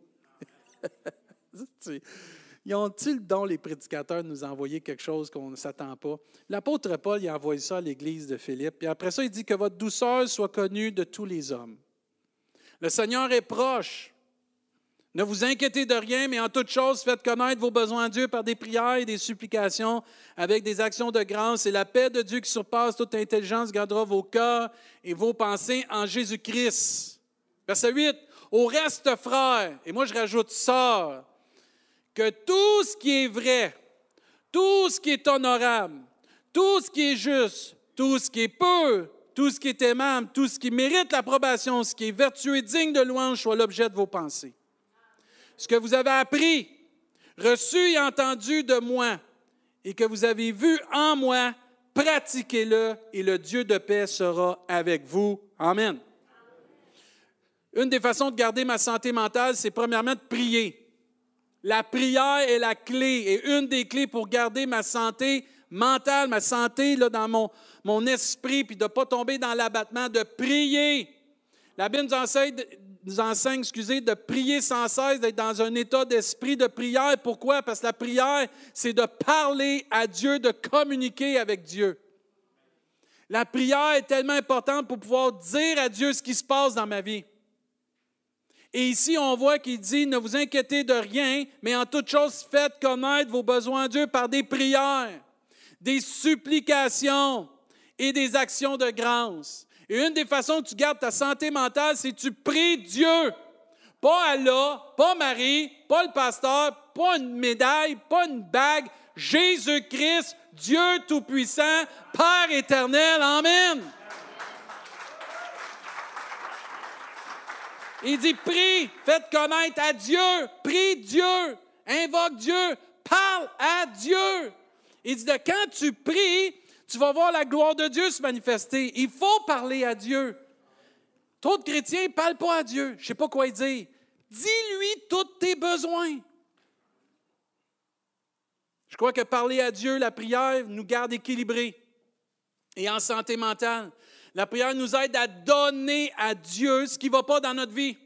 <laughs> Ils ont-ils le don, les prédicateurs, de nous envoyer quelque chose qu'on ne s'attend pas? L'apôtre Paul, il a envoyé ça à l'église de Philippe. Après ça, il dit que votre douceur soit connue de tous les hommes. Le Seigneur est proche. Ne vous inquiétez de rien, mais en toute chose, faites connaître vos besoins à Dieu par des prières et des supplications, avec des actions de grâce. Et la paix de Dieu qui surpasse toute intelligence gardera vos cœurs et vos pensées en Jésus-Christ. Verset 8. Au reste, frères, et moi je rajoute ça, que tout ce qui est vrai, tout ce qui est honorable, tout ce qui est juste, tout ce qui est pur, tout ce qui est aimable, tout ce qui mérite l'approbation, ce qui est vertueux et digne de louange soit l'objet de vos pensées ce que vous avez appris, reçu et entendu de moi, et que vous avez vu en moi, pratiquez-le, et le Dieu de paix sera avec vous. Amen. Une des façons de garder ma santé mentale, c'est premièrement de prier. La prière est la clé, et une des clés pour garder ma santé mentale, ma santé là, dans mon, mon esprit, puis de ne pas tomber dans l'abattement, de prier. La Bible nous enseigne nous enseigne, excusez, de prier sans cesse, d'être dans un état d'esprit de prière. Pourquoi? Parce que la prière, c'est de parler à Dieu, de communiquer avec Dieu. La prière est tellement importante pour pouvoir dire à Dieu ce qui se passe dans ma vie. Et ici, on voit qu'il dit, ne vous inquiétez de rien, mais en toute chose, faites connaître vos besoins à Dieu par des prières, des supplications et des actions de grâce. Et une des façons que tu gardes ta santé mentale, c'est que tu pries Dieu. Pas Allah, pas Marie, pas le pasteur, pas une médaille, pas une bague. Jésus-Christ, Dieu Tout-Puissant, Père éternel. Amen. Il dit, prie, faites connaître à Dieu, prie Dieu, invoque Dieu, parle à Dieu. Il dit, quand tu pries, tu vas voir la gloire de Dieu se manifester. Il faut parler à Dieu. Trop de chrétiens ne parlent pas à Dieu. Je ne sais pas quoi dire. Dis-lui tous tes besoins. Je crois que parler à Dieu, la prière, nous garde équilibrés et en santé mentale. La prière nous aide à donner à Dieu ce qui ne va pas dans notre vie,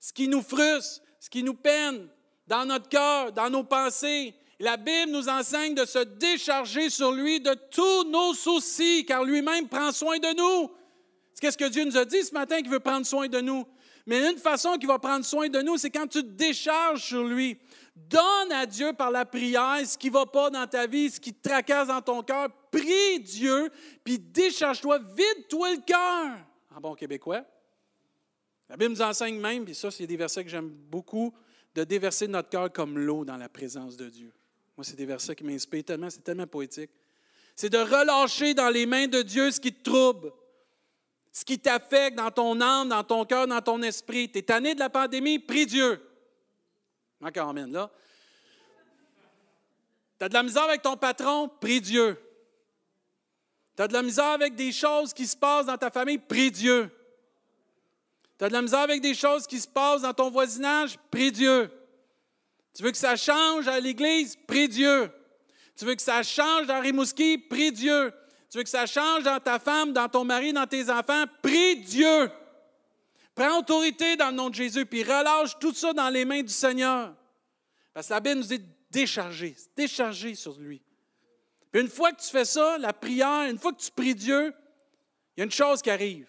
ce qui nous frustre, ce qui nous peine dans notre cœur, dans nos pensées, la Bible nous enseigne de se décharger sur lui de tous nos soucis, car lui-même prend soin de nous. C'est qu'est-ce que Dieu nous a dit ce matin qu'il veut prendre soin de nous. Mais une façon qu'il va prendre soin de nous, c'est quand tu te décharges sur lui. Donne à Dieu par la prière ce qui ne va pas dans ta vie, ce qui te tracasse dans ton cœur. Prie Dieu, puis décharge-toi, vide-toi le cœur. En bon québécois. La Bible nous enseigne même, puis ça, c'est des versets que j'aime beaucoup, de déverser notre cœur comme l'eau dans la présence de Dieu. Moi, c'est des versets qui m'inspirent tellement, c'est tellement poétique. C'est de relâcher dans les mains de Dieu ce qui te trouble. ce qui t'affecte dans ton âme, dans ton cœur, dans ton esprit. Tu es tanné de la pandémie, prie Dieu. Encore, amen, là. Tu as de la misère avec ton patron, prie Dieu. Tu as de la misère avec des choses qui se passent dans ta famille, prie Dieu. Tu as de la misère avec des choses qui se passent dans ton voisinage, prie Dieu. Tu veux que ça change à l'Église, prie Dieu. Tu veux que ça change dans Rimouski, prie Dieu. Tu veux que ça change dans ta femme, dans ton mari, dans tes enfants, prie Dieu. Prends autorité dans le nom de Jésus, puis relâche tout ça dans les mains du Seigneur. Parce que la Bible nous dit décharger, décharger sur lui. Puis une fois que tu fais ça, la prière, une fois que tu pries Dieu, il y a une chose qui arrive.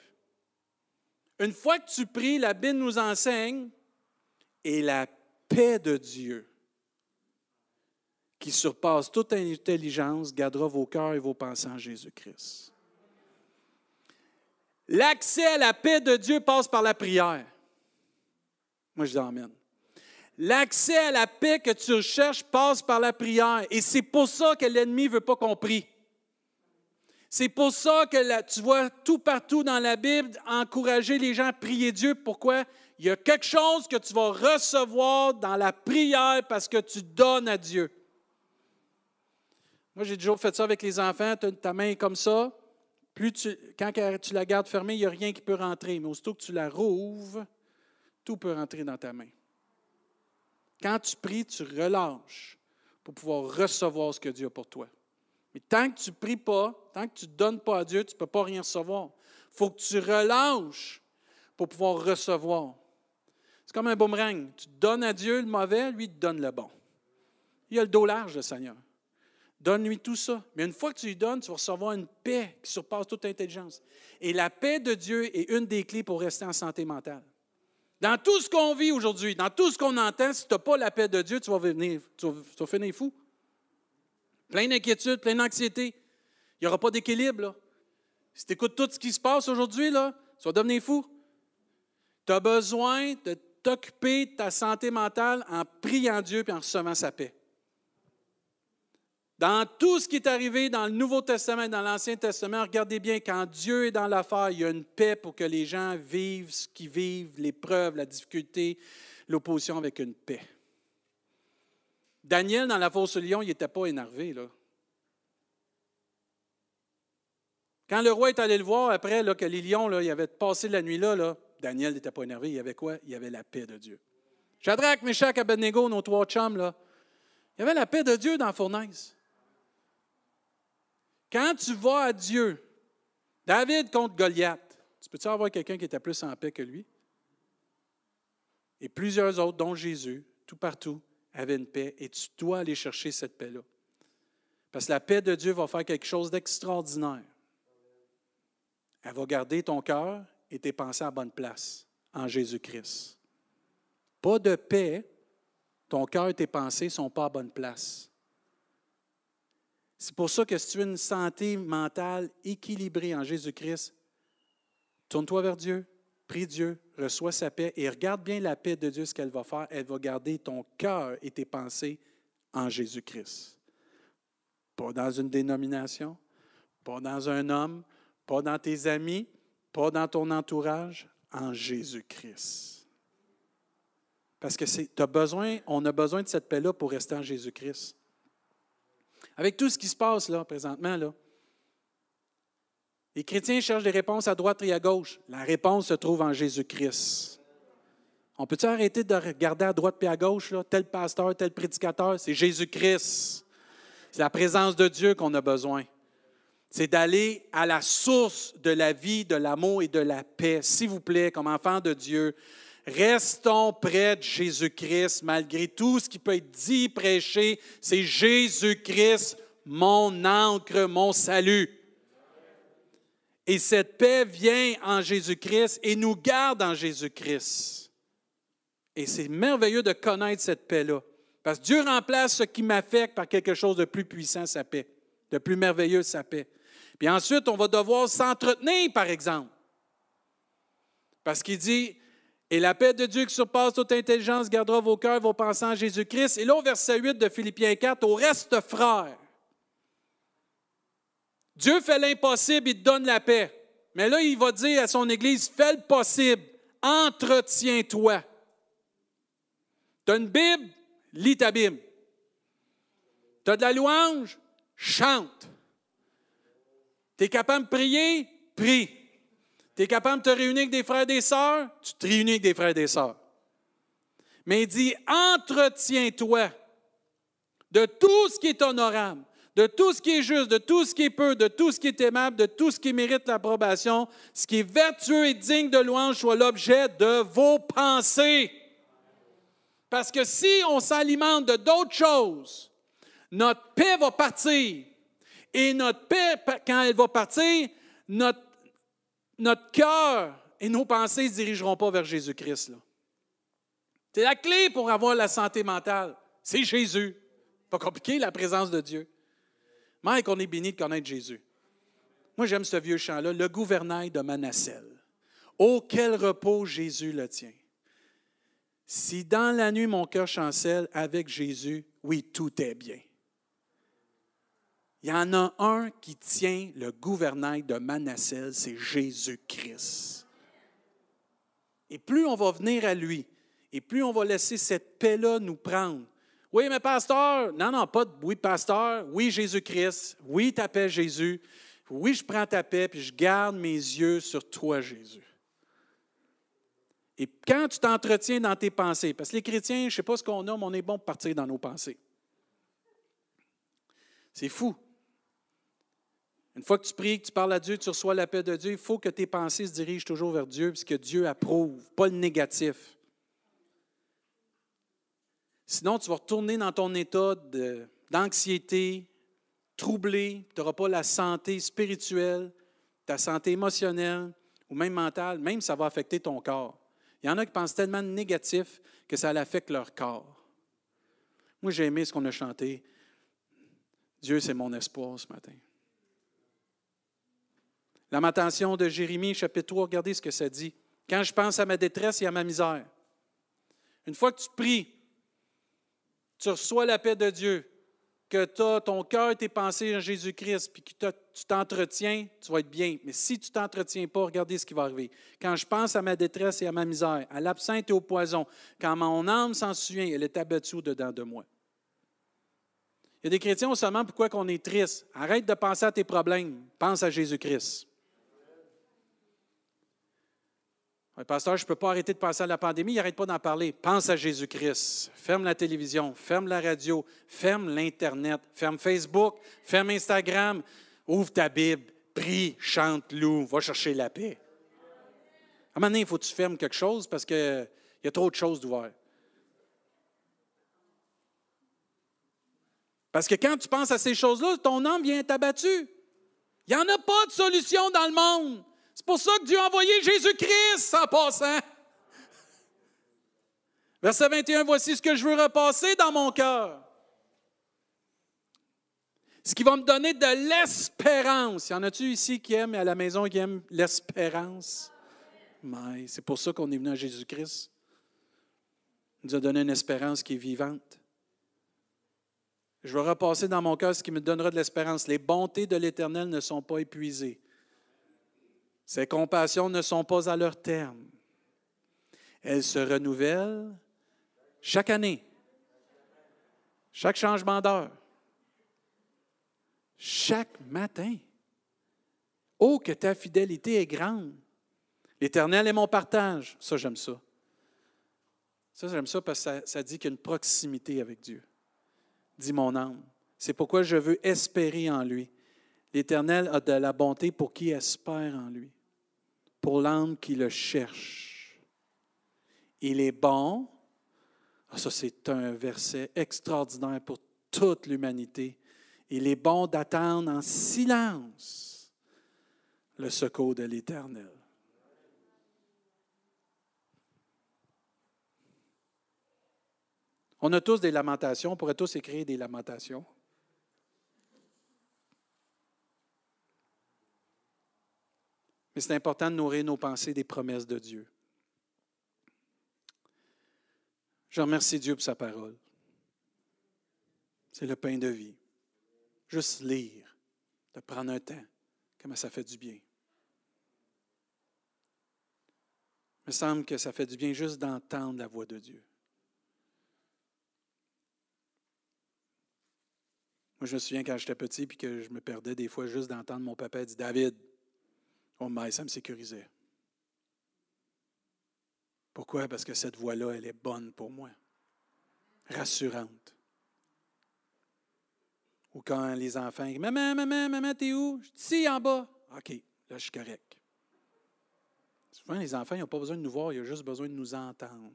Une fois que tu pries, la Bible nous enseigne, et la paix de Dieu, qui surpasse toute intelligence, gardera vos cœurs et vos pensées en Jésus-Christ. L'accès à la paix de Dieu passe par la prière. Moi, je dis Amen. L'accès à la paix que tu recherches passe par la prière. Et c'est pour ça que l'ennemi ne veut pas qu'on prie. C'est pour ça que tu vois tout partout dans la Bible encourager les gens à prier Dieu. Pourquoi? Il y a quelque chose que tu vas recevoir dans la prière parce que tu donnes à Dieu. Moi, j'ai toujours fait ça avec les enfants. Ta main comme ça. Plus tu, quand tu la gardes fermée, il n'y a rien qui peut rentrer. Mais aussitôt que tu la rouvres, tout peut rentrer dans ta main. Quand tu pries, tu relâches pour pouvoir recevoir ce que Dieu a pour toi. Mais tant que tu ne pries pas, tant que tu ne donnes pas à Dieu, tu ne peux pas rien recevoir. Il faut que tu relâches pour pouvoir recevoir. C'est comme un boomerang. Tu donnes à Dieu le mauvais, lui, il te donne le bon. Il a le dos large, le Seigneur. Donne-lui tout ça. Mais une fois que tu lui donnes, tu vas recevoir une paix qui surpasse toute intelligence. Et la paix de Dieu est une des clés pour rester en santé mentale. Dans tout ce qu'on vit aujourd'hui, dans tout ce qu'on entend, si tu n'as pas la paix de Dieu, tu vas, venir, tu vas, finir fou. Plein d'inquiétudes, plein d'anxiété. Il n'y aura pas d'équilibre. Si tu écoutes tout ce qui se passe aujourd'hui, tu vas devenir fou. Tu as besoin de t'occuper de ta santé mentale en priant Dieu et en recevant sa paix. Dans tout ce qui est arrivé dans le Nouveau Testament et dans l'Ancien Testament, regardez bien, quand Dieu est dans l'affaire, il y a une paix pour que les gens vivent ce qu'ils vivent, l'épreuve, la difficulté, l'opposition avec une paix. Daniel, dans la fosse lion, il n'était pas énervé. Quand le roi est allé le voir, après que les lions avait passé la nuit là, Daniel n'était pas énervé. Il y avait quoi? Il y avait la paix de Dieu. Shadrach, Meshach, Abednego, nos trois chums, il y avait la paix de Dieu dans la fournaise. Quand tu vas à Dieu, David contre Goliath, tu peux-tu avoir quelqu'un qui était plus en paix que lui? Et plusieurs autres, dont Jésus, tout partout, avaient une paix et tu dois aller chercher cette paix-là. Parce que la paix de Dieu va faire quelque chose d'extraordinaire. Elle va garder ton cœur et tes pensées à bonne place en Jésus-Christ. Pas de paix, ton cœur et tes pensées ne sont pas à bonne place. C'est pour ça que si tu as une santé mentale équilibrée en Jésus-Christ, tourne-toi vers Dieu, prie Dieu, reçois sa paix et regarde bien la paix de Dieu, ce qu'elle va faire. Elle va garder ton cœur et tes pensées en Jésus-Christ. Pas dans une dénomination, pas dans un homme, pas dans tes amis, pas dans ton entourage, en Jésus-Christ. Parce que as besoin, on a besoin de cette paix-là pour rester en Jésus-Christ. Avec tout ce qui se passe là, présentement, les chrétiens cherchent des réponses à droite et à gauche. La réponse se trouve en Jésus-Christ. On peut-tu arrêter de regarder à droite et à gauche, tel pasteur, tel prédicateur? C'est Jésus-Christ. C'est la présence de Dieu qu'on a besoin. C'est d'aller à la source de la vie, de l'amour et de la paix. S'il vous plaît, comme enfant de Dieu, Restons près de Jésus-Christ malgré tout ce qui peut être dit, prêché. C'est Jésus-Christ, mon ancre, mon salut. Et cette paix vient en Jésus-Christ et nous garde en Jésus-Christ. Et c'est merveilleux de connaître cette paix-là. Parce que Dieu remplace ce qui m'affecte par quelque chose de plus puissant, sa paix, de plus merveilleux, sa paix. Puis ensuite, on va devoir s'entretenir, par exemple. Parce qu'il dit, et la paix de Dieu qui surpasse toute intelligence gardera vos cœurs, vos pensées en Jésus-Christ. Et là, au verset 8 de Philippiens 4, au reste, frères, Dieu fait l'impossible, il te donne la paix. Mais là, il va dire à son Église, fais le possible, entretiens-toi. Tu as une Bible, lis ta Bible. Tu de la louange, chante. Tu es capable de prier, prie. Tu es capable de te réunir avec des frères et des sœurs, tu te réunis avec des frères et des sœurs. Mais il dit, entretiens-toi de tout ce qui est honorable, de tout ce qui est juste, de tout ce qui est peu, de tout ce qui est aimable, de tout ce qui mérite l'approbation, ce qui est vertueux et digne de louange soit l'objet de vos pensées. Parce que si on s'alimente de d'autres choses, notre paix va partir. Et notre paix, quand elle va partir, notre, notre cœur et nos pensées ne se dirigeront pas vers Jésus-Christ. C'est la clé pour avoir la santé mentale. C'est Jésus. Pas compliqué, la présence de Dieu. Mike, on est béni de connaître Jésus. Moi, j'aime ce vieux chant-là, le gouvernail de Manassel. Oh, quel repos Jésus le tient. Si dans la nuit mon cœur chancelle avec Jésus, oui, tout est bien. Il y en a un qui tient le gouvernail de Manassel, c'est Jésus-Christ. Et plus on va venir à lui, et plus on va laisser cette paix-là nous prendre, oui, mais pasteur, non, non, pas de oui, pasteur, oui, Jésus-Christ, oui, ta paix, Jésus, oui, je prends ta paix, puis je garde mes yeux sur toi, Jésus. Et quand tu t'entretiens dans tes pensées, parce que les chrétiens, je ne sais pas ce qu'on a, mais on est bon pour partir dans nos pensées. C'est fou. Une fois que tu pries, que tu parles à Dieu, tu reçois la paix de Dieu, il faut que tes pensées se dirigent toujours vers Dieu, puisque Dieu approuve, pas le négatif. Sinon, tu vas retourner dans ton état d'anxiété, troublé, tu n'auras pas la santé spirituelle, ta santé émotionnelle ou même mentale, même ça va affecter ton corps. Il y en a qui pensent tellement négatif que ça affecte leur corps. Moi, j'ai aimé ce qu'on a chanté. Dieu, c'est mon espoir ce matin. Lamentation de Jérémie, chapitre 3, regardez ce que ça dit. Quand je pense à ma détresse et à ma misère. Une fois que tu pries, tu reçois la paix de Dieu, que as, ton cœur, tes pensées en Jésus-Christ, puis que tu t'entretiens, tu vas être bien. Mais si tu ne t'entretiens pas, regardez ce qui va arriver. Quand je pense à ma détresse et à ma misère, à l'absinthe et au poison, quand mon âme s'en souvient, elle est abattue au-dedans de moi. Il y a des chrétiens, on se demande pourquoi on est triste. Arrête de penser à tes problèmes. Pense à Jésus-Christ. Pasteur, je ne peux pas arrêter de penser à la pandémie, il n'arrête pas d'en parler. Pense à Jésus-Christ. Ferme la télévision, ferme la radio, ferme l'Internet, ferme Facebook, ferme Instagram, ouvre ta Bible, prie, chante, loue, va chercher la paix. À un moment donné, il faut que tu fermes quelque chose parce qu'il y a trop de choses d'ouvert. Parce que quand tu penses à ces choses-là, ton âme vient t'abattu. Il n'y en a pas de solution dans le monde. C'est pour ça que Dieu a envoyé Jésus-Christ en passant. Verset 21, voici ce que je veux repasser dans mon cœur. Ce qui va me donner de l'espérance. Y en a-tu ici qui aiment à la maison qui aiment l'espérance? C'est pour ça qu'on est venu à Jésus-Christ. Il nous a donné une espérance qui est vivante. Je vais repasser dans mon cœur ce qui me donnera de l'espérance. Les bontés de l'Éternel ne sont pas épuisées. Ces compassions ne sont pas à leur terme. Elles se renouvellent chaque année, chaque changement d'heure, chaque matin. Oh, que ta fidélité est grande. L'Éternel est mon partage. Ça, j'aime ça. Ça, j'aime ça parce que ça, ça dit qu'il y a une proximité avec Dieu. Dit mon âme. C'est pourquoi je veux espérer en lui. L'Éternel a de la bonté pour qui espère en lui pour l'âme qui le cherche. Il est bon. Ah, ça, c'est un verset extraordinaire pour toute l'humanité. Il est bon d'attendre en silence le secours de l'Éternel. On a tous des lamentations, on pourrait tous écrire des lamentations. Mais c'est important de nourrir nos pensées des promesses de Dieu. Je remercie Dieu pour sa parole. C'est le pain de vie. Juste lire, de prendre un temps, comment ça fait du bien. Il me semble que ça fait du bien juste d'entendre la voix de Dieu. Moi, je me souviens quand j'étais petit puis que je me perdais des fois juste d'entendre mon papa dire David, oh my, ça me sécurisait. Pourquoi? Parce que cette voix-là, elle est bonne pour moi, rassurante. Ou quand les enfants, Maman, maman, maman, t'es où? Je dis ici en bas. OK, là, je suis correct. Souvent, les enfants, n'ont pas besoin de nous voir, ils ont juste besoin de nous entendre.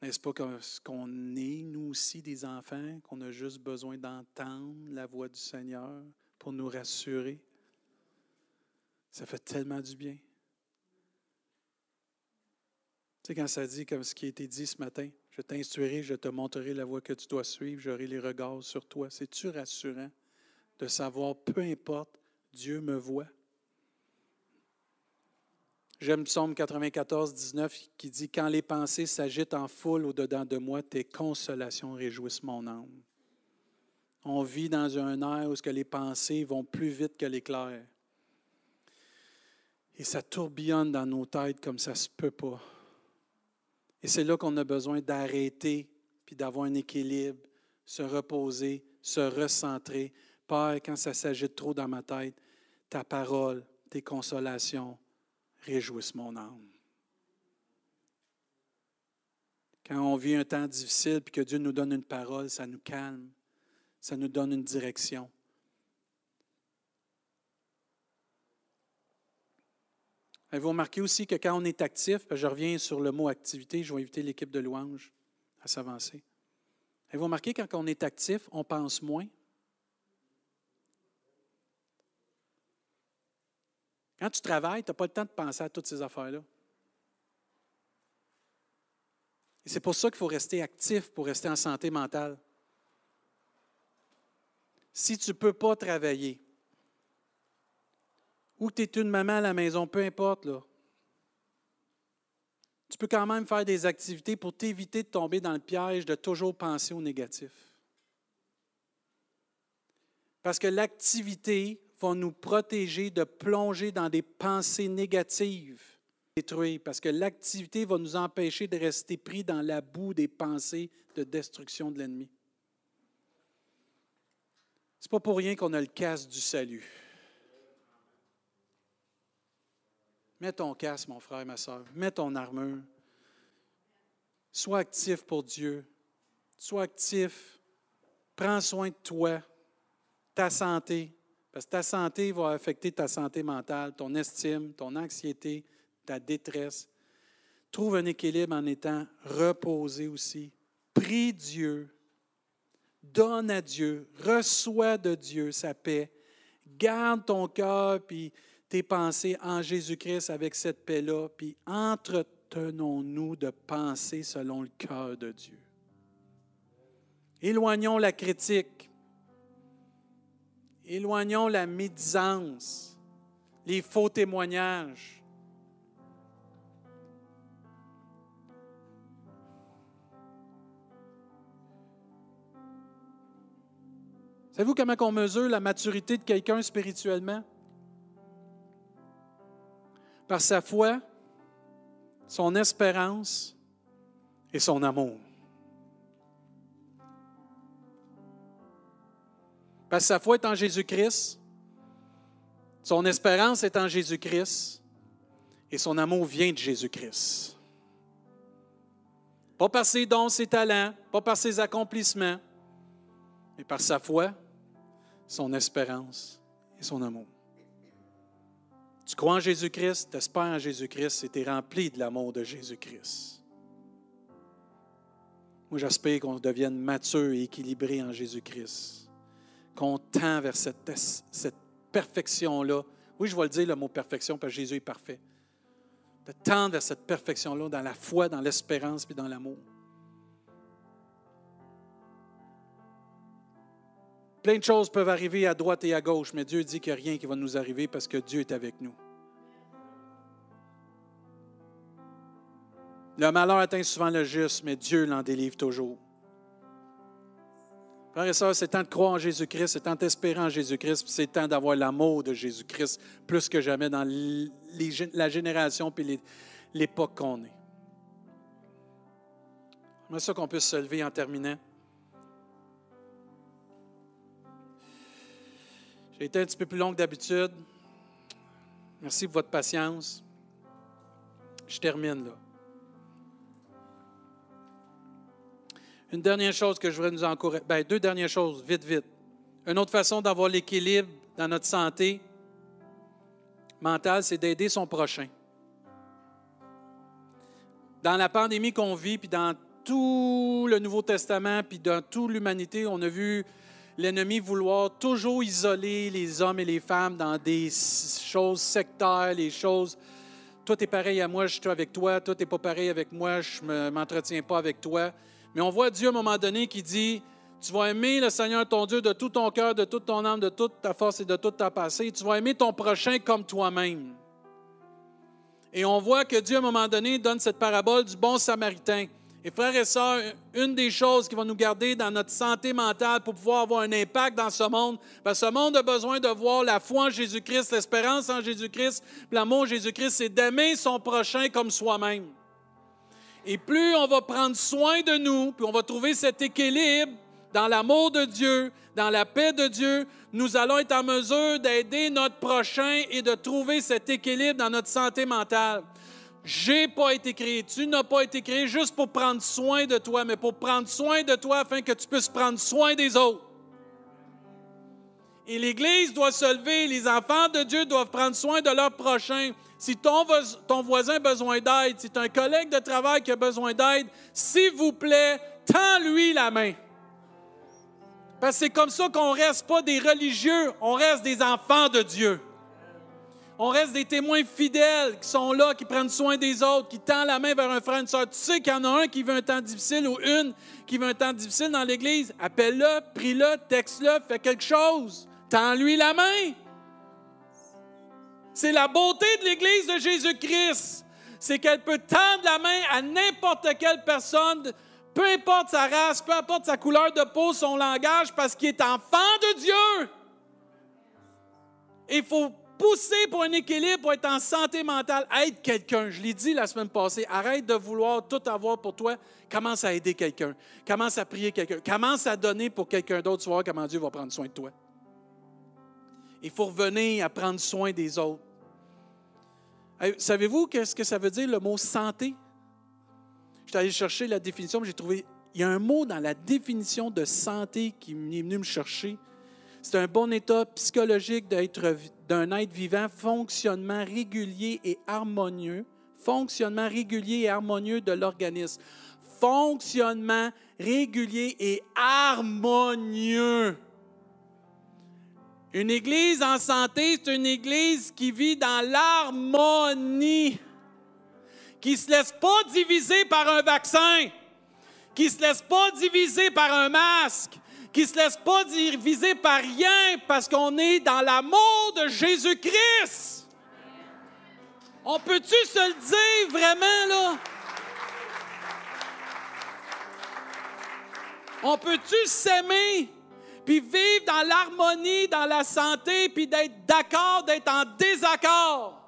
N'est-ce pas qu'on est, nous aussi, des enfants, qu'on a juste besoin d'entendre la voix du Seigneur pour nous rassurer? Ça fait tellement du bien. Tu sais, quand ça dit, comme ce qui a été dit ce matin, je t'instruirai, je te montrerai la voie que tu dois suivre, j'aurai les regards sur toi. C'est-tu rassurant de savoir, peu importe, Dieu me voit? J'aime Psaume 94, 19 qui dit Quand les pensées s'agitent en foule au-dedans de moi, tes consolations réjouissent mon âme. On vit dans un air où les pensées vont plus vite que l'éclair. Et ça tourbillonne dans nos têtes comme ça ne se peut pas. Et c'est là qu'on a besoin d'arrêter puis d'avoir un équilibre, se reposer, se recentrer. Père, quand ça s'agite trop dans ma tête, ta parole, tes consolations, réjouissent mon âme. Quand on vit un temps difficile puis que Dieu nous donne une parole, ça nous calme, ça nous donne une direction. Avez-vous remarqué aussi que quand on est actif, je reviens sur le mot activité, je vais inviter l'équipe de louange à s'avancer. Avez-vous remarqué quand on est actif, on pense moins? Quand tu travailles, tu n'as pas le temps de penser à toutes ces affaires-là. Et c'est pour ça qu'il faut rester actif pour rester en santé mentale. Si tu ne peux pas travailler, ou que tu es une maman à la maison, peu importe, là, tu peux quand même faire des activités pour t'éviter de tomber dans le piège de toujours penser au négatif. Parce que l'activité vont nous protéger de plonger dans des pensées négatives détruire, parce que l'activité va nous empêcher de rester pris dans la boue des pensées de destruction de l'ennemi. Ce n'est pas pour rien qu'on a le casque du salut. Mets ton casque, mon frère et ma soeur. Mets ton armure. Sois actif pour Dieu. Sois actif. Prends soin de toi, ta santé, parce que ta santé va affecter ta santé mentale, ton estime, ton anxiété, ta détresse. Trouve un équilibre en étant reposé aussi. Prie Dieu. Donne à Dieu. Reçois de Dieu sa paix. Garde ton cœur puis tes pensées en Jésus-Christ avec cette paix-là. Puis entretenons-nous de penser selon le cœur de Dieu. Éloignons la critique. Éloignons la médisance, les faux témoignages. Savez-vous comment on mesure la maturité de quelqu'un spirituellement? Par sa foi, son espérance et son amour. Parce que sa foi est en Jésus-Christ, son espérance est en Jésus-Christ et son amour vient de Jésus-Christ. Pas par ses dons, ses talents, pas par ses accomplissements, mais par sa foi, son espérance et son amour. Tu crois en Jésus-Christ, tu espères en Jésus-Christ et tu es rempli de l'amour de Jésus-Christ. Moi, j'espère qu'on devienne mature et équilibré en Jésus-Christ qu'on tend vers cette, cette perfection-là. Oui, je vais le dire, le mot perfection, parce que Jésus est parfait. De tendre vers cette perfection-là dans la foi, dans l'espérance et dans l'amour. Plein de choses peuvent arriver à droite et à gauche, mais Dieu dit qu'il n'y a rien qui va nous arriver parce que Dieu est avec nous. Le malheur atteint souvent le juste, mais Dieu l'en délivre toujours. Frères et sœurs, c'est temps de croire en Jésus-Christ, c'est temps d'espérer en Jésus-Christ, c'est temps d'avoir l'amour de Jésus-Christ plus que jamais dans la génération et l'époque qu'on est. J'aimerais ça qu'on puisse se lever en terminant. J'ai été un petit peu plus long que d'habitude. Merci pour votre patience. Je termine là. Une dernière chose que je voudrais nous encourager, ben, deux dernières choses, vite, vite. Une autre façon d'avoir l'équilibre dans notre santé mentale, c'est d'aider son prochain. Dans la pandémie qu'on vit, puis dans tout le Nouveau Testament, puis dans toute l'humanité, on a vu l'ennemi vouloir toujours isoler les hommes et les femmes dans des choses sectaires, les choses. Toi, tu es pareil à moi, je suis avec toi. Toi, tu pas pareil avec moi, je ne m'entretiens pas avec toi. Mais on voit Dieu à un moment donné qui dit Tu vas aimer le Seigneur ton Dieu de tout ton cœur, de toute ton âme, de toute ta force et de toute ta pensée. Tu vas aimer ton prochain comme toi-même. Et on voit que Dieu, à un moment donné, donne cette parabole du bon samaritain. Et frères et sœurs, une des choses qui va nous garder dans notre santé mentale pour pouvoir avoir un impact dans ce monde, que ce monde a besoin de voir la foi en Jésus-Christ, l'espérance en Jésus-Christ, l'amour en Jésus-Christ, c'est d'aimer son prochain comme soi-même. Et plus on va prendre soin de nous, puis on va trouver cet équilibre dans l'amour de Dieu, dans la paix de Dieu, nous allons être en mesure d'aider notre prochain et de trouver cet équilibre dans notre santé mentale. J'ai pas été créé, tu n'as pas été créé juste pour prendre soin de toi, mais pour prendre soin de toi afin que tu puisses prendre soin des autres. Et l'Église doit se lever, les enfants de Dieu doivent prendre soin de leur prochain. Si ton, ton voisin a besoin d'aide, si tu as un collègue de travail qui a besoin d'aide, s'il vous plaît, tends-lui la main. Parce que c'est comme ça qu'on ne reste pas des religieux, on reste des enfants de Dieu. On reste des témoins fidèles qui sont là, qui prennent soin des autres, qui tendent la main vers un frère, une soeur. Tu sais qu'il y en a un qui veut un temps difficile ou une qui veut un temps difficile dans l'Église. Appelle-le, prie-le, texte-le, fais quelque chose. Tends-lui la main. C'est la beauté de l'Église de Jésus-Christ. C'est qu'elle peut tendre la main à n'importe quelle personne, peu importe sa race, peu importe sa couleur de peau, son langage, parce qu'il est enfant de Dieu. Il faut pousser pour un équilibre, pour être en santé mentale, aide quelqu'un. Je l'ai dit la semaine passée, arrête de vouloir tout avoir pour toi. Commence à aider quelqu'un. Commence à prier quelqu'un. Commence à donner pour quelqu'un d'autre. Tu vas voir comment Dieu va prendre soin de toi. Il faut revenir à prendre soin des autres. Savez-vous qu'est-ce que ça veut dire le mot santé? Je suis allé chercher la définition, mais j'ai trouvé. Il y a un mot dans la définition de santé qui est venu me chercher. C'est un bon état psychologique d'être, d'un être vivant, fonctionnement régulier et harmonieux. Fonctionnement régulier et harmonieux de l'organisme. Fonctionnement régulier et harmonieux. Une église en santé, c'est une église qui vit dans l'harmonie, qui ne se laisse pas diviser par un vaccin, qui ne se laisse pas diviser par un masque, qui ne se laisse pas diviser par rien parce qu'on est dans l'amour de Jésus-Christ. On peut-tu se le dire vraiment, là? On peut-tu s'aimer, puis vivre dans l'harmonie, dans la santé, puis d'être d'accord, d'être en désaccord?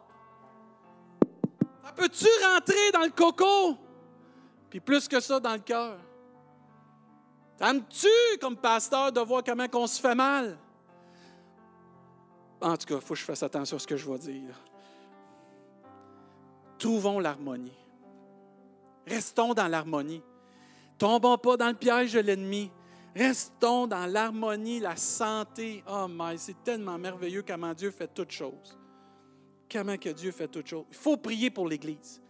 Ça peut-tu rentrer dans le coco? Puis plus que ça, dans le cœur? Ça me tue comme pasteur de voir comment on se fait mal? En tout cas, il faut que je fasse attention à ce que je vais dire. Trouvons l'harmonie. Restons dans l'harmonie. Tombons pas dans le piège de l'ennemi. Restons dans l'harmonie, la santé. Oh my, c'est tellement merveilleux comment Dieu fait toutes choses. Comment que Dieu fait toutes choses. Il faut prier pour l'Église.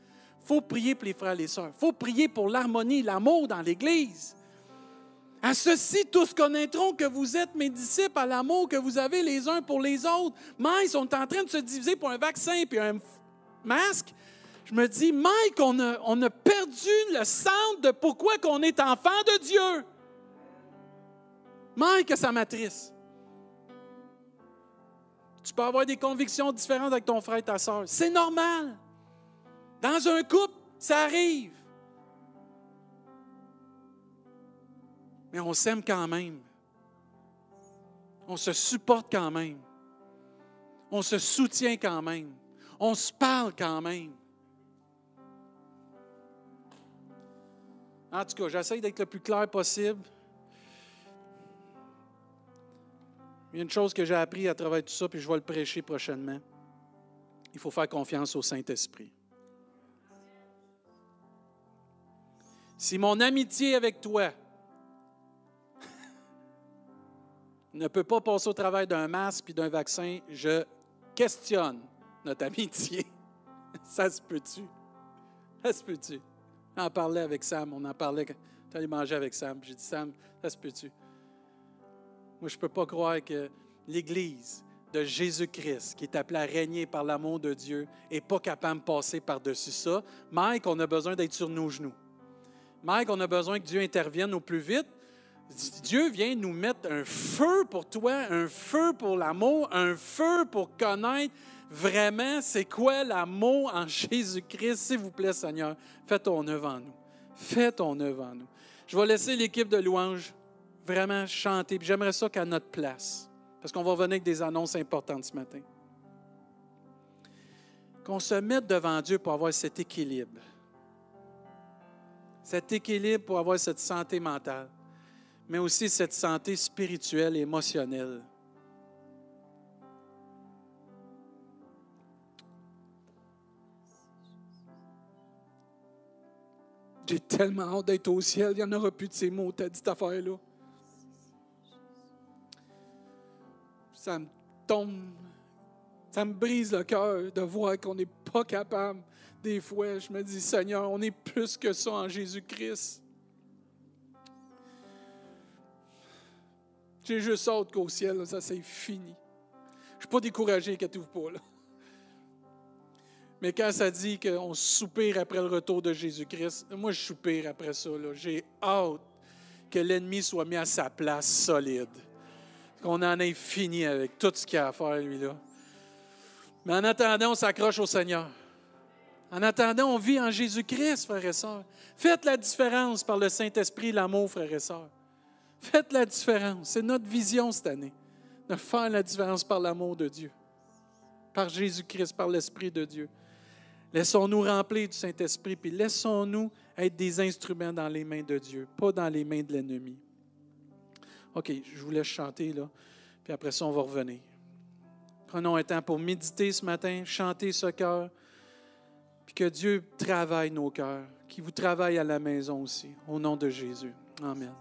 Il faut prier pour les frères et les sœurs. Il faut prier pour l'harmonie, l'amour dans l'Église. À ceci, tous connaîtront que vous êtes mes disciples à l'amour que vous avez les uns pour les autres. Mais ils sont en train de se diviser pour un vaccin et un masque. Je me dis, Mike, on a, on a perdu le centre de pourquoi qu'on est enfant de Dieu. Mike, ça m'attriste. Tu peux avoir des convictions différentes avec ton frère et ta soeur. C'est normal. Dans un couple, ça arrive. Mais on s'aime quand même. On se supporte quand même. On se soutient quand même. On se parle quand même. En tout cas, j'essaie d'être le plus clair possible. Il y a une chose que j'ai appris à travers tout ça, puis je vais le prêcher prochainement. Il faut faire confiance au Saint-Esprit. Si mon amitié avec toi ne peut pas passer au travers d'un masque et d'un vaccin, je questionne notre amitié. <laughs> Ça se peut-tu? Ça se peut-tu? On en parlait avec Sam, on en parlait quand tu allais manger avec Sam. J'ai dit, Sam, ça se peut-tu? Moi, je ne peux pas croire que l'Église de Jésus-Christ, qui est appelée à régner par l'amour de Dieu, n'est pas capable de passer par-dessus ça. Mike, on a besoin d'être sur nos genoux. Mike, on a besoin que Dieu intervienne au plus vite. Dieu vient nous mettre un feu pour toi, un feu pour l'amour, un feu pour connaître vraiment c'est quoi l'amour en <laughs> Jésus-Christ. S'il vous plaît, Seigneur, fais ton œuvre en nous. Fais ton œuvre en nous. Je vais laisser l'équipe de louanges vraiment chanter. J'aimerais ça qu'à notre place, parce qu'on va venir avec des annonces importantes ce matin, qu'on se mette devant Dieu pour avoir cet équilibre. Cet équilibre pour avoir cette santé mentale, mais aussi cette santé spirituelle et émotionnelle. J'ai tellement hâte d'être au ciel, il n'y en aura plus de ces mots, t'as dit cette affaire-là. Ça me tombe, ça me brise le cœur de voir qu'on n'est pas capable. Des fois, je me dis, Seigneur, on est plus que ça en Jésus-Christ. J'ai juste hâte qu'au ciel, ça c'est fini. Je ne suis pas découragé, inquiétez-vous pas. Là. Mais quand ça dit qu'on soupire après le retour de Jésus-Christ, moi je soupire après ça. J'ai hâte que l'ennemi soit mis à sa place solide. Qu'on en ait fini avec tout ce qu'il a à faire, lui-là. Mais en attendant, on s'accroche au Seigneur. En attendant, on vit en Jésus-Christ, frères et sœurs. Faites la différence par le Saint-Esprit, l'amour, frères et sœurs. Faites la différence. C'est notre vision cette année, de faire la différence par l'amour de Dieu, par Jésus-Christ, par l'Esprit de Dieu. Laissons-nous remplir du Saint-Esprit, puis laissons-nous être des instruments dans les mains de Dieu, pas dans les mains de l'ennemi. OK, je vous laisse chanter, là, puis après ça, on va revenir. Prenons un temps pour méditer ce matin, chanter ce cœur, puis que Dieu travaille nos cœurs, qu'il vous travaille à la maison aussi, au nom de Jésus. Amen.